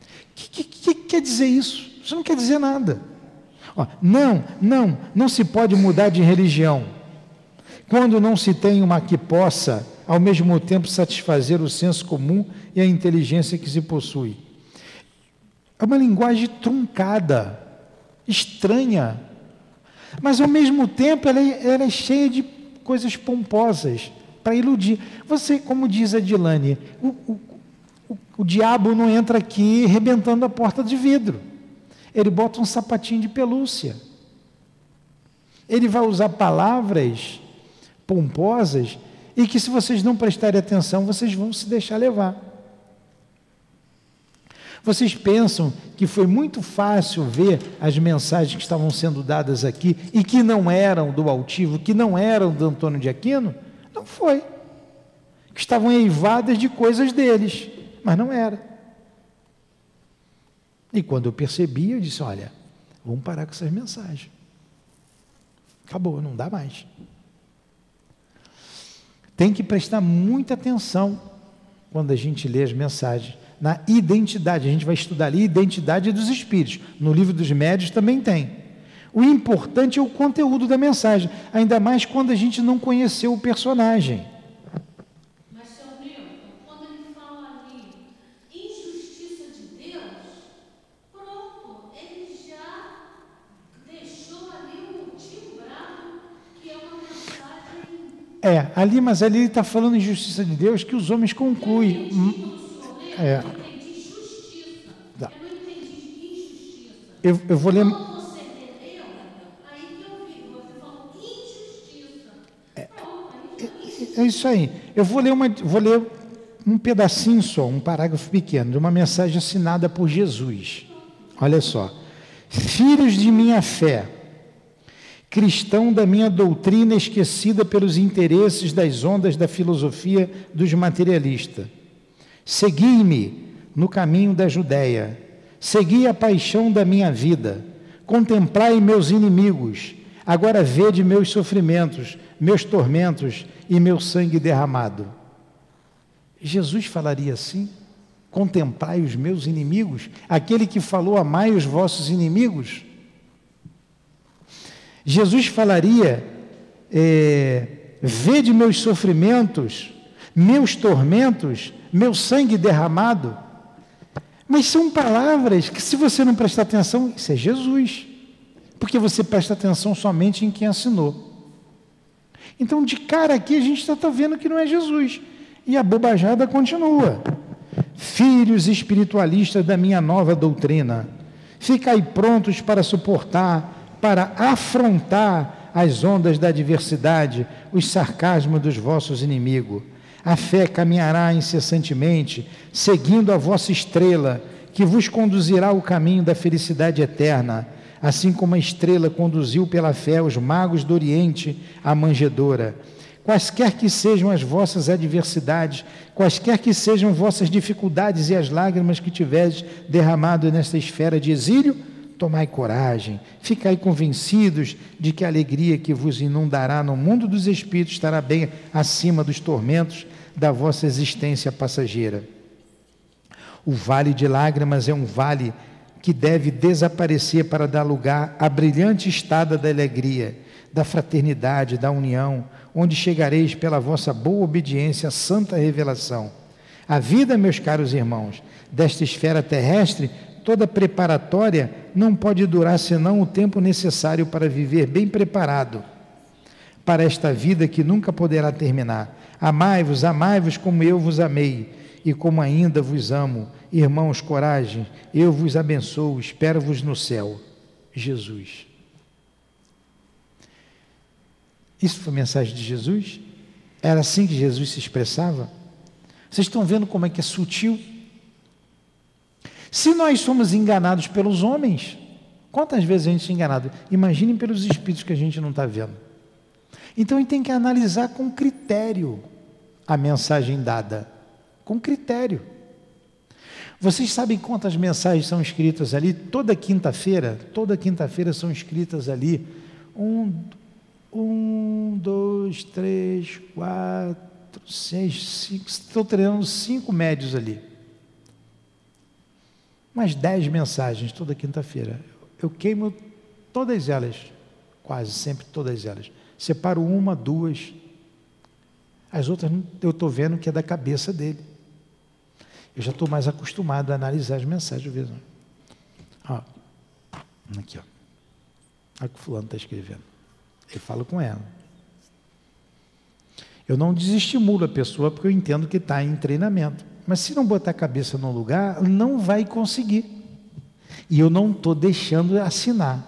Speaker 1: O que, que, que, quer dizer isso? Isso não quer dizer nada. Ó, não, não, não se pode mudar de religião. Quando não se tem uma que possa, ao mesmo tempo, satisfazer o senso comum e a inteligência que se possui. É uma linguagem truncada estranha, mas ao mesmo tempo ela é, ela é cheia de coisas pomposas para iludir. Você, como diz a Dilane, o, o, o, o diabo não entra aqui rebentando a porta de vidro. Ele bota um sapatinho de pelúcia. Ele vai usar palavras pomposas e que, se vocês não prestarem atenção, vocês vão se deixar levar. Vocês pensam que foi muito fácil ver as mensagens que estavam sendo dadas aqui e que não eram do altivo, que não eram do Antônio de Aquino? Não foi. Que estavam eivadas de coisas deles, mas não era. E quando eu percebi, eu disse: olha, vamos parar com essas mensagens. Acabou, não dá mais. Tem que prestar muita atenção quando a gente lê as mensagens na identidade. A gente vai estudar ali identidade dos espíritos. No livro dos médios também tem. O importante é o conteúdo da mensagem, ainda mais quando a gente não conheceu o personagem.
Speaker 5: Mas, seu quando ele fala ali injustiça de Deus, pronto, ele já deixou ali um motivo bravo, que é uma mensagem.
Speaker 1: É, ali, mas ali ele está falando injustiça de Deus que os homens concluem.
Speaker 5: É.
Speaker 1: Tá. Eu, eu vou ler. É, é, é isso aí. Eu vou ler, uma, vou ler um pedacinho só, um parágrafo pequeno, de uma mensagem assinada por Jesus. Olha só. Filhos de minha fé, cristão da minha doutrina esquecida pelos interesses das ondas da filosofia dos materialistas Segui-me no caminho da Judéia, segui a paixão da minha vida, contemplai meus inimigos, agora vede meus sofrimentos, meus tormentos e meu sangue derramado. Jesus falaria assim? Contemplai os meus inimigos, aquele que falou amai os vossos inimigos. Jesus falaria: é, vede meus sofrimentos, meus tormentos meu sangue derramado. Mas são palavras que, se você não prestar atenção, isso é Jesus. Porque você presta atenção somente em quem assinou. Então, de cara aqui, a gente está tá vendo que não é Jesus. E a bobajada continua. Filhos espiritualistas da minha nova doutrina, ficai prontos para suportar, para afrontar as ondas da adversidade, os sarcasmos dos vossos inimigos a fé caminhará incessantemente, seguindo a vossa estrela, que vos conduzirá ao caminho da felicidade eterna, assim como a estrela conduziu pela fé os magos do Oriente à manjedoura. Quaisquer que sejam as vossas adversidades, quaisquer que sejam vossas dificuldades e as lágrimas que tiveres derramado nesta esfera de exílio, tomai coragem, ficai convencidos de que a alegria que vos inundará no mundo dos espíritos estará bem acima dos tormentos da vossa existência passageira. O vale de lágrimas é um vale que deve desaparecer para dar lugar à brilhante estada da alegria, da fraternidade, da união, onde chegareis pela vossa boa obediência à santa revelação. A vida, meus caros irmãos, desta esfera terrestre, toda preparatória, não pode durar senão o tempo necessário para viver bem preparado para esta vida que nunca poderá terminar. Amai-vos, amai-vos como eu vos amei e como ainda vos amo. Irmãos, coragem, eu vos abençoo, espero-vos no céu. Jesus. Isso foi mensagem de Jesus? Era assim que Jesus se expressava? Vocês estão vendo como é que é sutil? Se nós somos enganados pelos homens, quantas vezes a gente é enganado? Imaginem pelos espíritos que a gente não está vendo. Então a gente tem que analisar com critério a mensagem dada. Com critério. Vocês sabem quantas mensagens são escritas ali? Toda quinta-feira, toda quinta-feira são escritas ali. Um, um, dois, três, quatro, seis, cinco. Estou treinando cinco médios ali. Mais dez mensagens toda quinta-feira. Eu queimo todas elas, quase sempre todas elas. Separo uma, duas. As outras eu estou vendo que é da cabeça dele. Eu já estou mais acostumado a analisar as mensagens. Vezes. Ó, aqui, ó. Olha o que o fulano está escrevendo. Eu falo com ela. Eu não desestimulo a pessoa porque eu entendo que está em treinamento. Mas se não botar a cabeça no lugar, não vai conseguir. E eu não estou deixando assinar.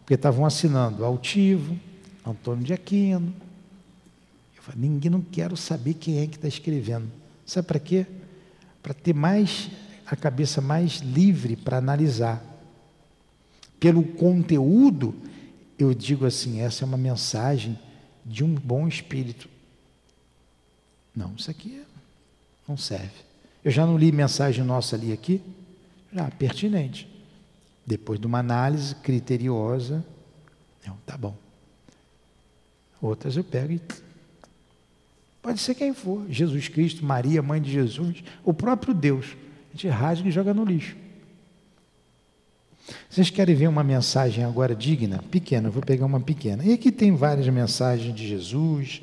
Speaker 1: Porque estavam assinando Altivo, Antônio de Aquino. Ninguém não quero saber quem é que está escrevendo. Sabe para quê? Para ter mais a cabeça mais livre para analisar. Pelo conteúdo, eu digo assim: essa é uma mensagem de um bom espírito. Não, isso aqui não serve. Eu já não li mensagem nossa ali aqui? Já, pertinente. Depois de uma análise criteriosa, não, tá bom. Outras eu pego e. Pode ser quem for, Jesus Cristo, Maria, mãe de Jesus, o próprio Deus. A gente rasga e joga no lixo. Vocês querem ver uma mensagem agora digna? Pequena, vou pegar uma pequena. E aqui tem várias mensagens de Jesus,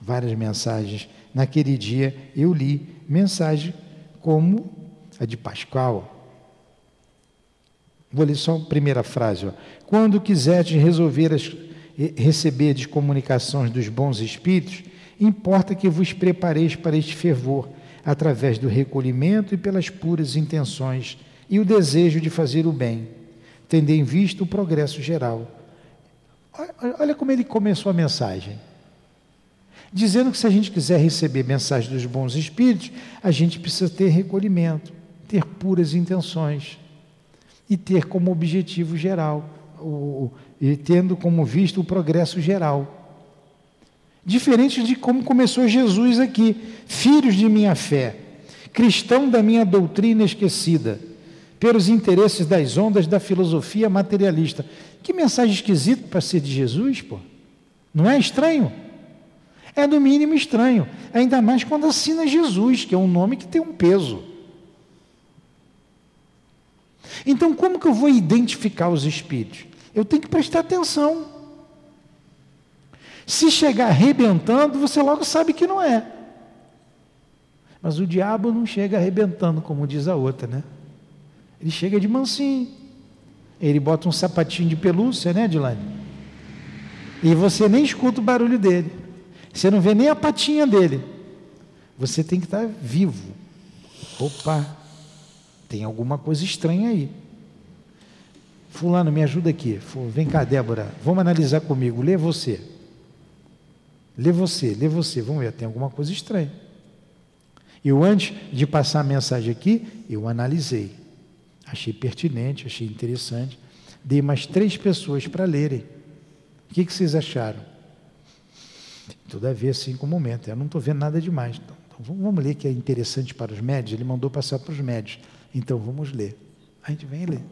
Speaker 1: várias mensagens. Naquele dia eu li mensagem como a de Pascal. Vou ler só a primeira frase. Ó. Quando quiserdes resolver as, receber as comunicações dos bons espíritos, importa que vos prepareis para este fervor, através do recolhimento e pelas puras intenções e o desejo de fazer o bem, tendo em vista o progresso geral. Olha como ele começou a mensagem. Dizendo que se a gente quiser receber mensagem dos bons espíritos, a gente precisa ter recolhimento, ter puras intenções e ter como objetivo geral, o, e tendo como visto o progresso geral. Diferente de como começou Jesus aqui, filhos de minha fé, cristão da minha doutrina esquecida pelos interesses das ondas da filosofia materialista. Que mensagem esquisita para ser de Jesus, pô. Não é estranho? É no mínimo estranho, ainda mais quando assina Jesus, que é um nome que tem um peso. Então, como que eu vou identificar os espíritos? Eu tenho que prestar atenção. Se chegar arrebentando, você logo sabe que não é. Mas o diabo não chega arrebentando, como diz a outra, né? Ele chega de mansinho. Ele bota um sapatinho de pelúcia, né, Dilane? E você nem escuta o barulho dele. Você não vê nem a patinha dele. Você tem que estar vivo. Opa, tem alguma coisa estranha aí. Fulano, me ajuda aqui. Vem cá, Débora. Vamos analisar comigo. Lê você. Lê você, lê você. Vamos ver, tem alguma coisa estranha. Eu, antes de passar a mensagem aqui, eu analisei. Achei pertinente, achei interessante. Dei mais três pessoas para lerem. O que, que vocês acharam? Tudo a ver assim com o momento. Eu não estou vendo nada demais. Então, então, vamos ler que é interessante para os médios. Ele mandou passar para os médios. Então vamos ler. A gente vem ler.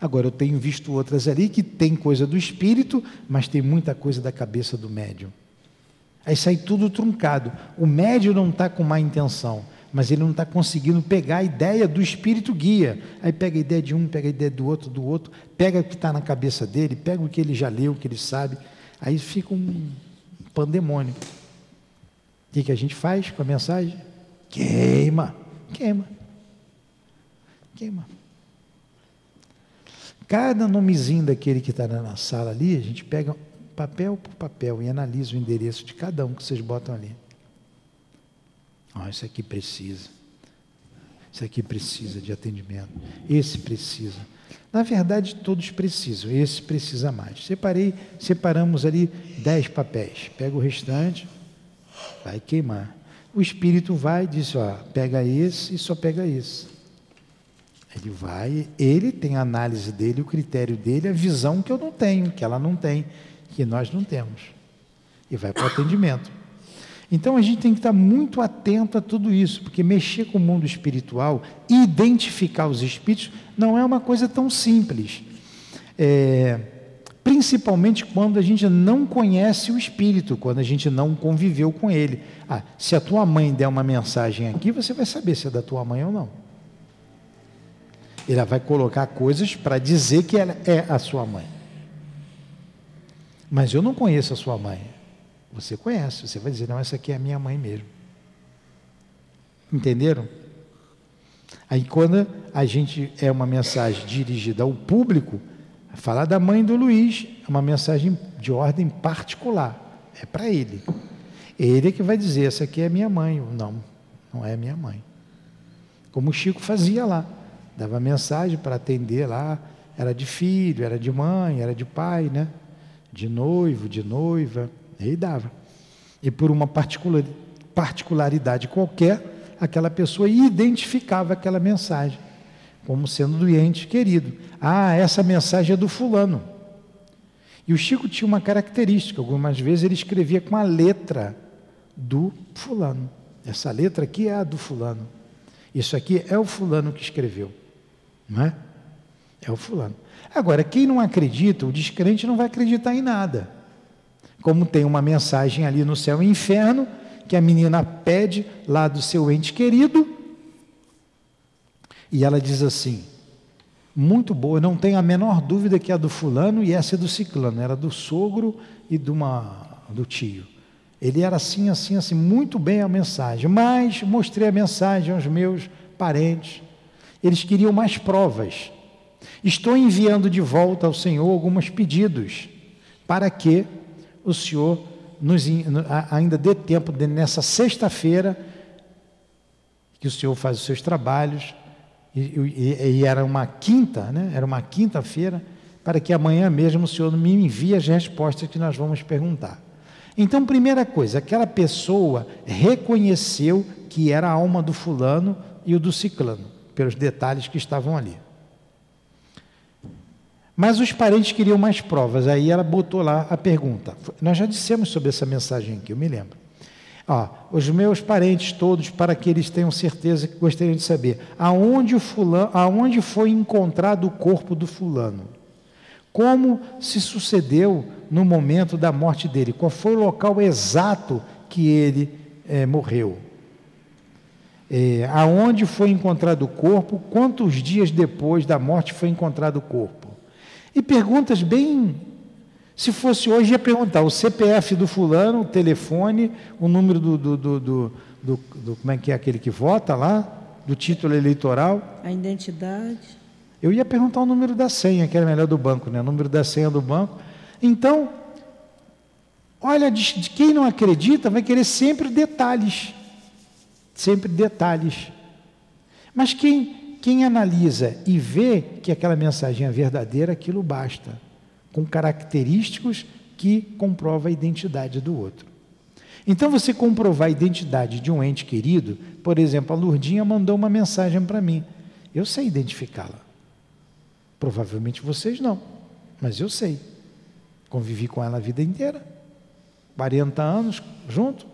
Speaker 1: Agora, eu tenho visto outras ali que tem coisa do espírito, mas tem muita coisa da cabeça do médium. Aí sai tudo truncado. O médium não está com má intenção, mas ele não está conseguindo pegar a ideia do espírito guia. Aí pega a ideia de um, pega a ideia do outro, do outro, pega o que está na cabeça dele, pega o que ele já leu, o que ele sabe. Aí fica um pandemônio. O que, a gente faz com a mensagem? Queima, queima, queima. Cada nomezinho daquele que está na sala ali, a gente pega papel por papel e analisa o endereço de cada um que vocês botam ali. Oh, isso aqui precisa. Isso aqui precisa de atendimento. Esse precisa. Na verdade, todos precisam. Esse precisa mais. Separei, separamos ali dez papéis. Pega o restante, vai queimar. O espírito vai e diz: ó, pega esse e só pega esse. Ele vai, ele tem a análise dele, o critério dele, a visão que eu não tenho, que ela não tem, que nós não temos. E vai para o atendimento. Então a gente tem que estar muito atento a tudo isso, porque mexer com o mundo espiritual, identificar os espíritos, não é uma coisa tão simples. É, principalmente quando a gente não conhece o espírito, quando a gente não conviveu com ele. Ah, se a tua mãe der uma mensagem aqui, você vai saber se é da tua mãe ou não. Ele vai colocar coisas para dizer que ela é a sua mãe. Mas eu não conheço a sua mãe. Você conhece, você vai dizer, não, essa aqui é a minha mãe mesmo. Entenderam? Aí quando a gente é uma mensagem dirigida ao público, falar da mãe do Luiz é uma mensagem de ordem particular, é para ele. Ele é que vai dizer, essa aqui é minha mãe. Não, não é minha mãe. Como o Chico fazia lá dava mensagem para atender lá, era de filho, era de mãe, era de pai, né? De noivo, de noiva, e dava. E por uma particularidade qualquer, aquela pessoa identificava aquela mensagem como sendo do ente querido. Ah, essa mensagem é do fulano. E o Chico tinha uma característica, algumas vezes ele escrevia com a letra do fulano. Essa letra aqui é a do fulano. Isso aqui é o fulano que escreveu. Não é? É o fulano. Agora, quem não acredita, o descrente não vai acreditar em nada. Como tem uma mensagem ali no céu e inferno, que a menina pede lá do seu ente querido, e ela diz assim: muito boa, não tenho a menor dúvida que é do fulano e essa é do ciclano, era do sogro e do, uma, do tio. Ele era assim, assim, assim, muito bem a mensagem, mas mostrei a mensagem aos meus parentes, eles queriam mais provas. Estou enviando de volta ao Senhor alguns pedidos para que o Senhor nos, ainda dê tempo de, nessa sexta-feira que o Senhor faz os seus trabalhos e, e, e era uma quinta, né? Era uma quinta-feira para que amanhã mesmo o Senhor me envie as respostas que nós vamos perguntar. Então, primeira coisa, aquela pessoa reconheceu que era a alma do fulano e o do ciclano pelos detalhes que estavam ali. Mas os parentes queriam mais provas, aí ela botou lá a pergunta. Nós já dissemos sobre essa mensagem aqui, eu me lembro. Os meus parentes todos, para que eles tenham certeza que gostariam de saber, aonde, o fulano, aonde foi encontrado o corpo do fulano? Como se sucedeu no momento da morte dele? Qual foi o local exato que ele é, morreu? É, aonde foi encontrado o corpo, quantos dias depois da morte foi encontrado o corpo. E perguntas bem. Se fosse hoje, ia perguntar o CPF do fulano, o telefone, o número do, do, do, do, do, do como é que é aquele que vota lá, do título eleitoral.
Speaker 2: A identidade.
Speaker 1: Eu ia perguntar o número da senha, que era melhor do banco, né? O número da senha do banco. Então, olha, de, de quem não acredita vai querer sempre detalhes sempre detalhes. Mas quem, quem analisa e vê que aquela mensagem é verdadeira, aquilo basta, com característicos que comprova a identidade do outro. Então, você comprovar a identidade de um ente querido, por exemplo, a Lurdinha mandou uma mensagem para mim. Eu sei identificá-la. Provavelmente vocês não, mas eu sei. Convivi com ela a vida inteira. 40 anos junto,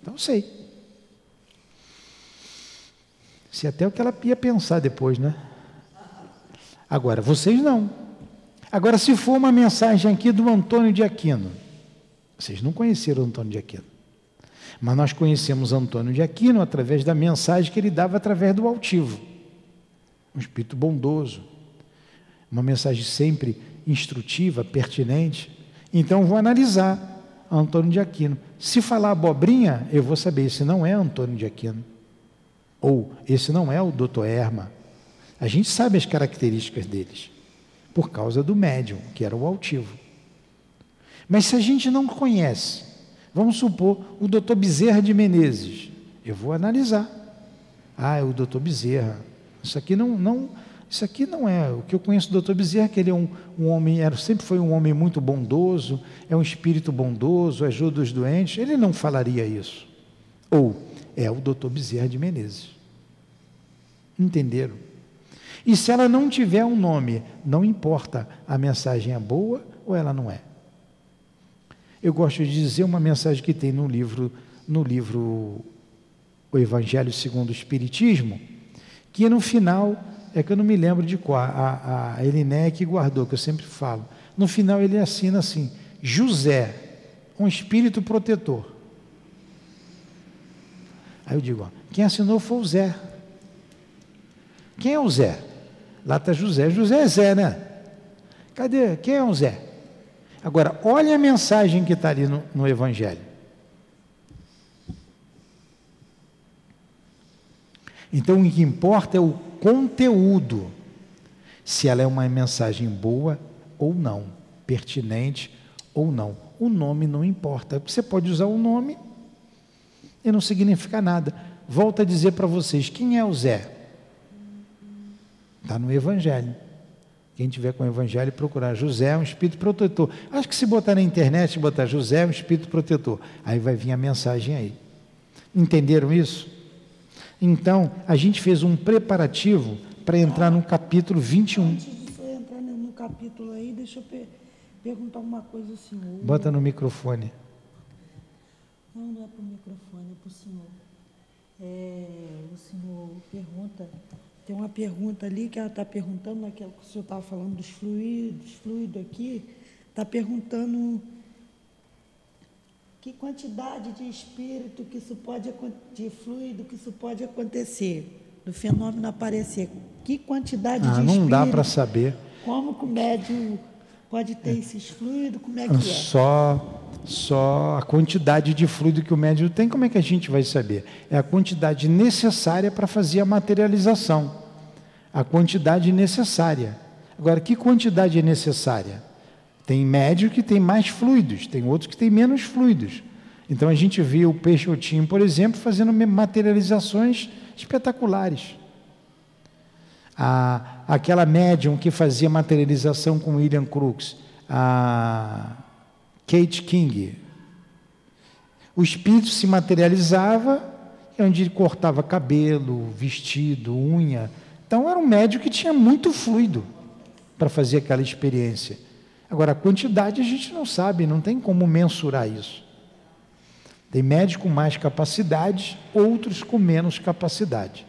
Speaker 1: então sei. Se até o que ela ia pensar depois, né? Agora, vocês não. Agora, se for uma mensagem aqui do Antônio de Aquino, vocês não conheceram Antônio de Aquino, mas nós conhecemos Antônio de Aquino através da mensagem que ele dava através do altivo. Um espírito bondoso, uma mensagem sempre instrutiva, pertinente. Então, vou analisar Antônio de Aquino. Se falar abobrinha, eu vou saber, esse não é Antônio de Aquino. Ou esse não é o doutor Erma. A gente sabe as características deles, por causa do médium, que era o altivo. Mas se a gente não conhece, vamos supor o doutor Bezerra de Menezes, eu vou analisar. Ah, é o doutor Bezerra. Isso aqui não, não, isso aqui não é. O que eu conheço do doutor Bezerra, que ele é um, um homem, era, sempre foi um homem muito bondoso, é um espírito bondoso, ajuda os doentes. Ele não falaria isso. Ou é o doutor Bezerra de Menezes. Entenderam? E se ela não tiver um nome, não importa, a mensagem é boa ou ela não é. Eu gosto de dizer uma mensagem que tem no livro, no livro O Evangelho segundo o Espiritismo, que no final, é que eu não me lembro de qual, a, a Eliné que guardou, que eu sempre falo. No final ele assina assim: José, um espírito protetor. Aí eu digo, ó, quem assinou foi o Zé. Quem é o Zé? Lá está José. José é Zé, né? Cadê? Quem é o Zé? Agora, olha a mensagem que está ali no, no Evangelho. Então, o que importa é o conteúdo. Se ela é uma mensagem boa ou não, pertinente ou não. O nome não importa. Você pode usar o nome e não significa nada. Volto a dizer para vocês: quem é o Zé? Está no Evangelho. Quem tiver com o Evangelho, procurar José é um espírito protetor. Acho que se botar na internet, botar José é um espírito protetor, aí vai vir a mensagem aí. Entenderam isso? Então, a gente fez um preparativo para entrar no capítulo 21.
Speaker 2: Antes de você entrar no capítulo aí, deixa eu per perguntar uma coisa ao senhor.
Speaker 1: Bota no microfone.
Speaker 2: Não, não é para o microfone, é para o senhor. É, o senhor pergunta, tem uma pergunta ali que ela está perguntando, naquilo que o senhor estava falando dos fluidos, fluido aqui, está perguntando que quantidade de espírito que isso pode de fluido que isso pode acontecer, do fenômeno aparecer. Que quantidade
Speaker 1: ah,
Speaker 2: de
Speaker 1: não
Speaker 2: espírito?
Speaker 1: Não dá para saber.
Speaker 2: Como que o médium pode ter esses fluidos? Como é que é?
Speaker 1: Só só a quantidade de fluido que o médium tem, como é que a gente vai saber? É a quantidade necessária para fazer a materialização. A quantidade necessária. Agora, que quantidade é necessária? Tem médio que tem mais fluidos, tem outros que tem menos fluidos. Então a gente vê o Peixotinho, por exemplo, fazendo materializações espetaculares. A, aquela médium que fazia materialização com William Crookes, a Kate King. O espírito se materializava, onde ele cortava cabelo, vestido, unha. Então era um médico que tinha muito fluido para fazer aquela experiência. Agora, a quantidade a gente não sabe, não tem como mensurar isso. Tem médicos com mais capacidade, outros com menos capacidade.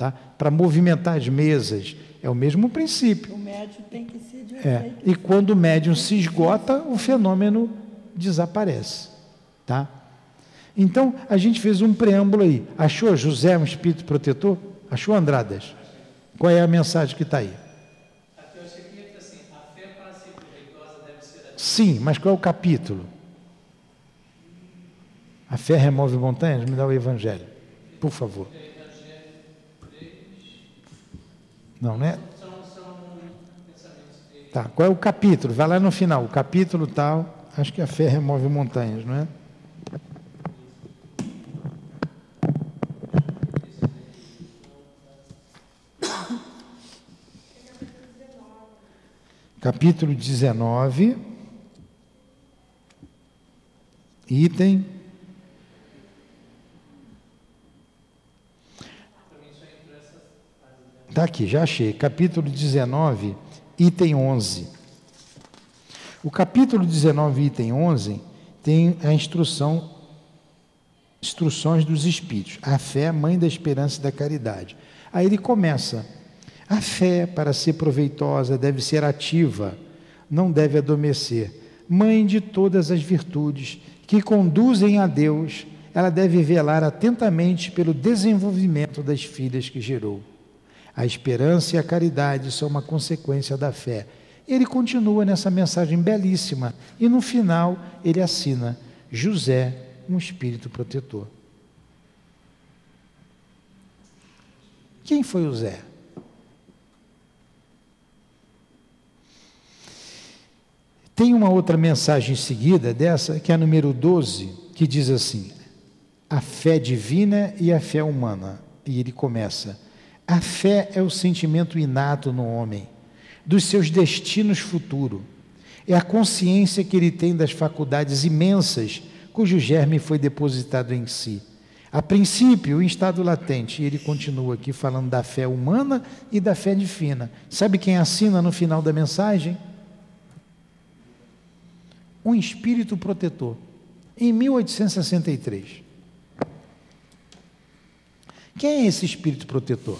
Speaker 1: Tá? Para movimentar as mesas, é o mesmo princípio.
Speaker 2: O médium tem que ser de
Speaker 1: é. E quando o médium se esgota, o fenômeno desaparece. Tá? Então, a gente fez um preâmbulo aí. Achou José um espírito protetor? Achou Andradas? Qual é a mensagem que está aí? Sim, mas qual é o capítulo? A fé remove montanhas? Me dá o Evangelho, por favor. Não, né? Tá, qual é o capítulo? Vai lá no final, o capítulo tal. Acho que a fé remove montanhas, não é? Capítulo 19, item Está aqui, já achei. Capítulo 19, item 11. O capítulo 19, item 11, tem a instrução, instruções dos Espíritos. A fé, mãe da esperança e da caridade. Aí ele começa. A fé, para ser proveitosa, deve ser ativa, não deve adormecer. Mãe de todas as virtudes que conduzem a Deus, ela deve velar atentamente pelo desenvolvimento das filhas que gerou. A esperança e a caridade são uma consequência da fé. Ele continua nessa mensagem belíssima e no final ele assina: José, um espírito protetor. Quem foi o Zé? Tem uma outra mensagem em seguida dessa, que é a número 12, que diz assim: a fé divina e a fé humana. E ele começa: a fé é o sentimento inato no homem, dos seus destinos futuros. É a consciência que ele tem das faculdades imensas cujo germe foi depositado em si. A princípio, em estado latente, e ele continua aqui falando da fé humana e da fé divina. Sabe quem assina no final da mensagem? Um espírito protetor, em 1863. Quem é esse espírito protetor?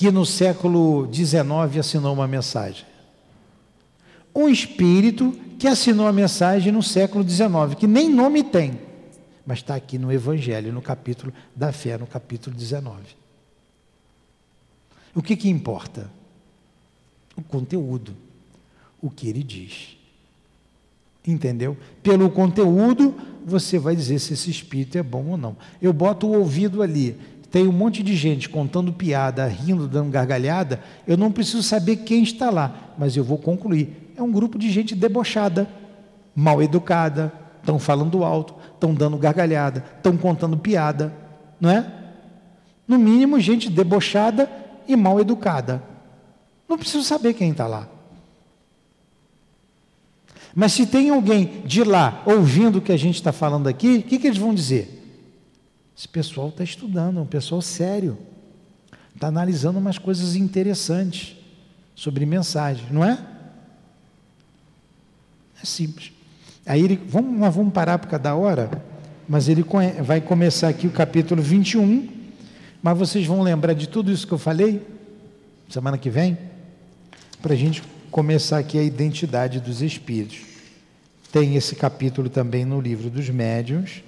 Speaker 1: Que no século XIX assinou uma mensagem. Um espírito que assinou a mensagem no século XIX, que nem nome tem, mas está aqui no Evangelho, no capítulo da fé, no capítulo 19. O que, que importa? O conteúdo, o que ele diz. Entendeu? Pelo conteúdo, você vai dizer se esse espírito é bom ou não. Eu boto o ouvido ali, tem um monte de gente contando piada, rindo, dando gargalhada, eu não preciso saber quem está lá, mas eu vou concluir. É um grupo de gente debochada, mal educada, estão falando alto, estão dando gargalhada, estão contando piada, não é? No mínimo, gente debochada e mal educada. Não preciso saber quem está lá. Mas se tem alguém de lá ouvindo o que a gente está falando aqui, o que, que eles vão dizer? Esse pessoal está estudando, é um pessoal sério, está analisando umas coisas interessantes sobre mensagem, não é? É simples. Aí ele, vamos, nós vamos parar por cada hora, mas ele vai começar aqui o capítulo 21, mas vocês vão lembrar de tudo isso que eu falei semana que vem, para a gente começar aqui a identidade dos espíritos. Tem esse capítulo também no livro dos médiuns,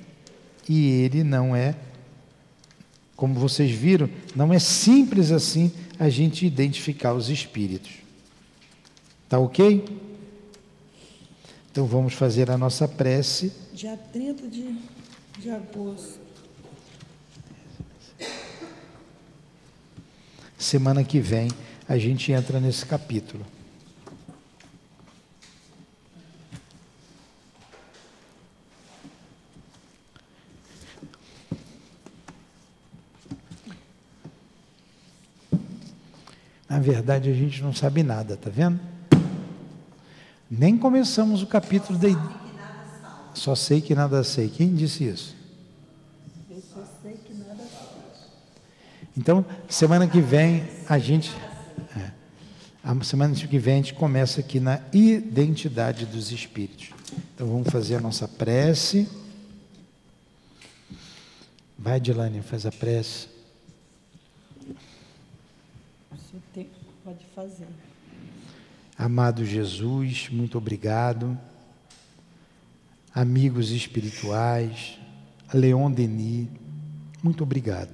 Speaker 1: e ele não é, como vocês viram, não é simples assim a gente identificar os espíritos. Tá ok? Então vamos fazer a nossa prece.
Speaker 2: Dia 30 de, de agosto.
Speaker 1: Semana que vem a gente entra nesse capítulo. Na verdade, a gente não sabe nada, tá vendo? Nem começamos o capítulo da. Só sei que nada sei. Quem disse isso?
Speaker 2: Eu só sei que nada sei.
Speaker 1: Então, semana que vem a gente. É, a semana que vem a gente começa aqui na identidade dos espíritos. Então vamos fazer a nossa prece. Vai, Dilane, faz a prece.
Speaker 2: Tem, pode fazer.
Speaker 1: Amado Jesus, muito obrigado. Amigos espirituais, Leon Denis, muito obrigado.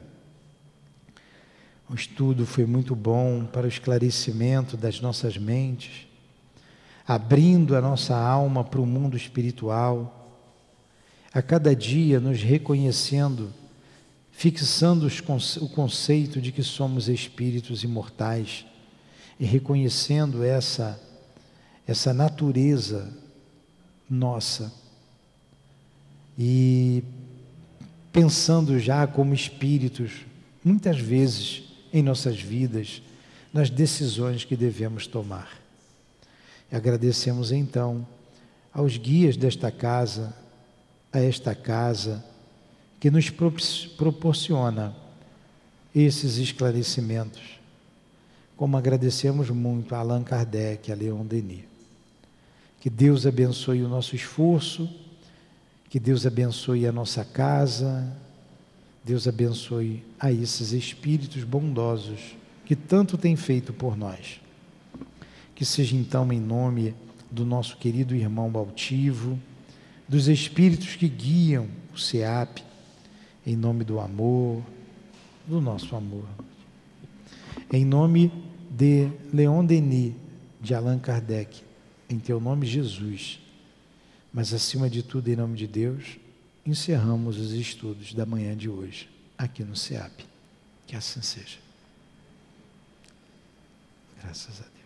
Speaker 1: O estudo foi muito bom para o esclarecimento das nossas mentes, abrindo a nossa alma para o mundo espiritual, a cada dia nos reconhecendo fixando o conceito de que somos espíritos imortais e reconhecendo essa essa natureza nossa e pensando já como espíritos muitas vezes em nossas vidas nas decisões que devemos tomar. E agradecemos então aos guias desta casa, a esta casa que nos proporciona esses esclarecimentos, como agradecemos muito a Allan Kardec, a Leon Denis. Que Deus abençoe o nosso esforço, que Deus abençoe a nossa casa, Deus abençoe a esses espíritos bondosos que tanto têm feito por nós. Que seja então em nome do nosso querido irmão Baltivo, dos espíritos que guiam o SEAP, em nome do amor, do nosso amor. Em nome de Leon Denis, de Allan Kardec, em teu nome, Jesus. Mas acima de tudo, em nome de Deus, encerramos os estudos da manhã de hoje, aqui no SEAP. Que assim seja. Graças a Deus.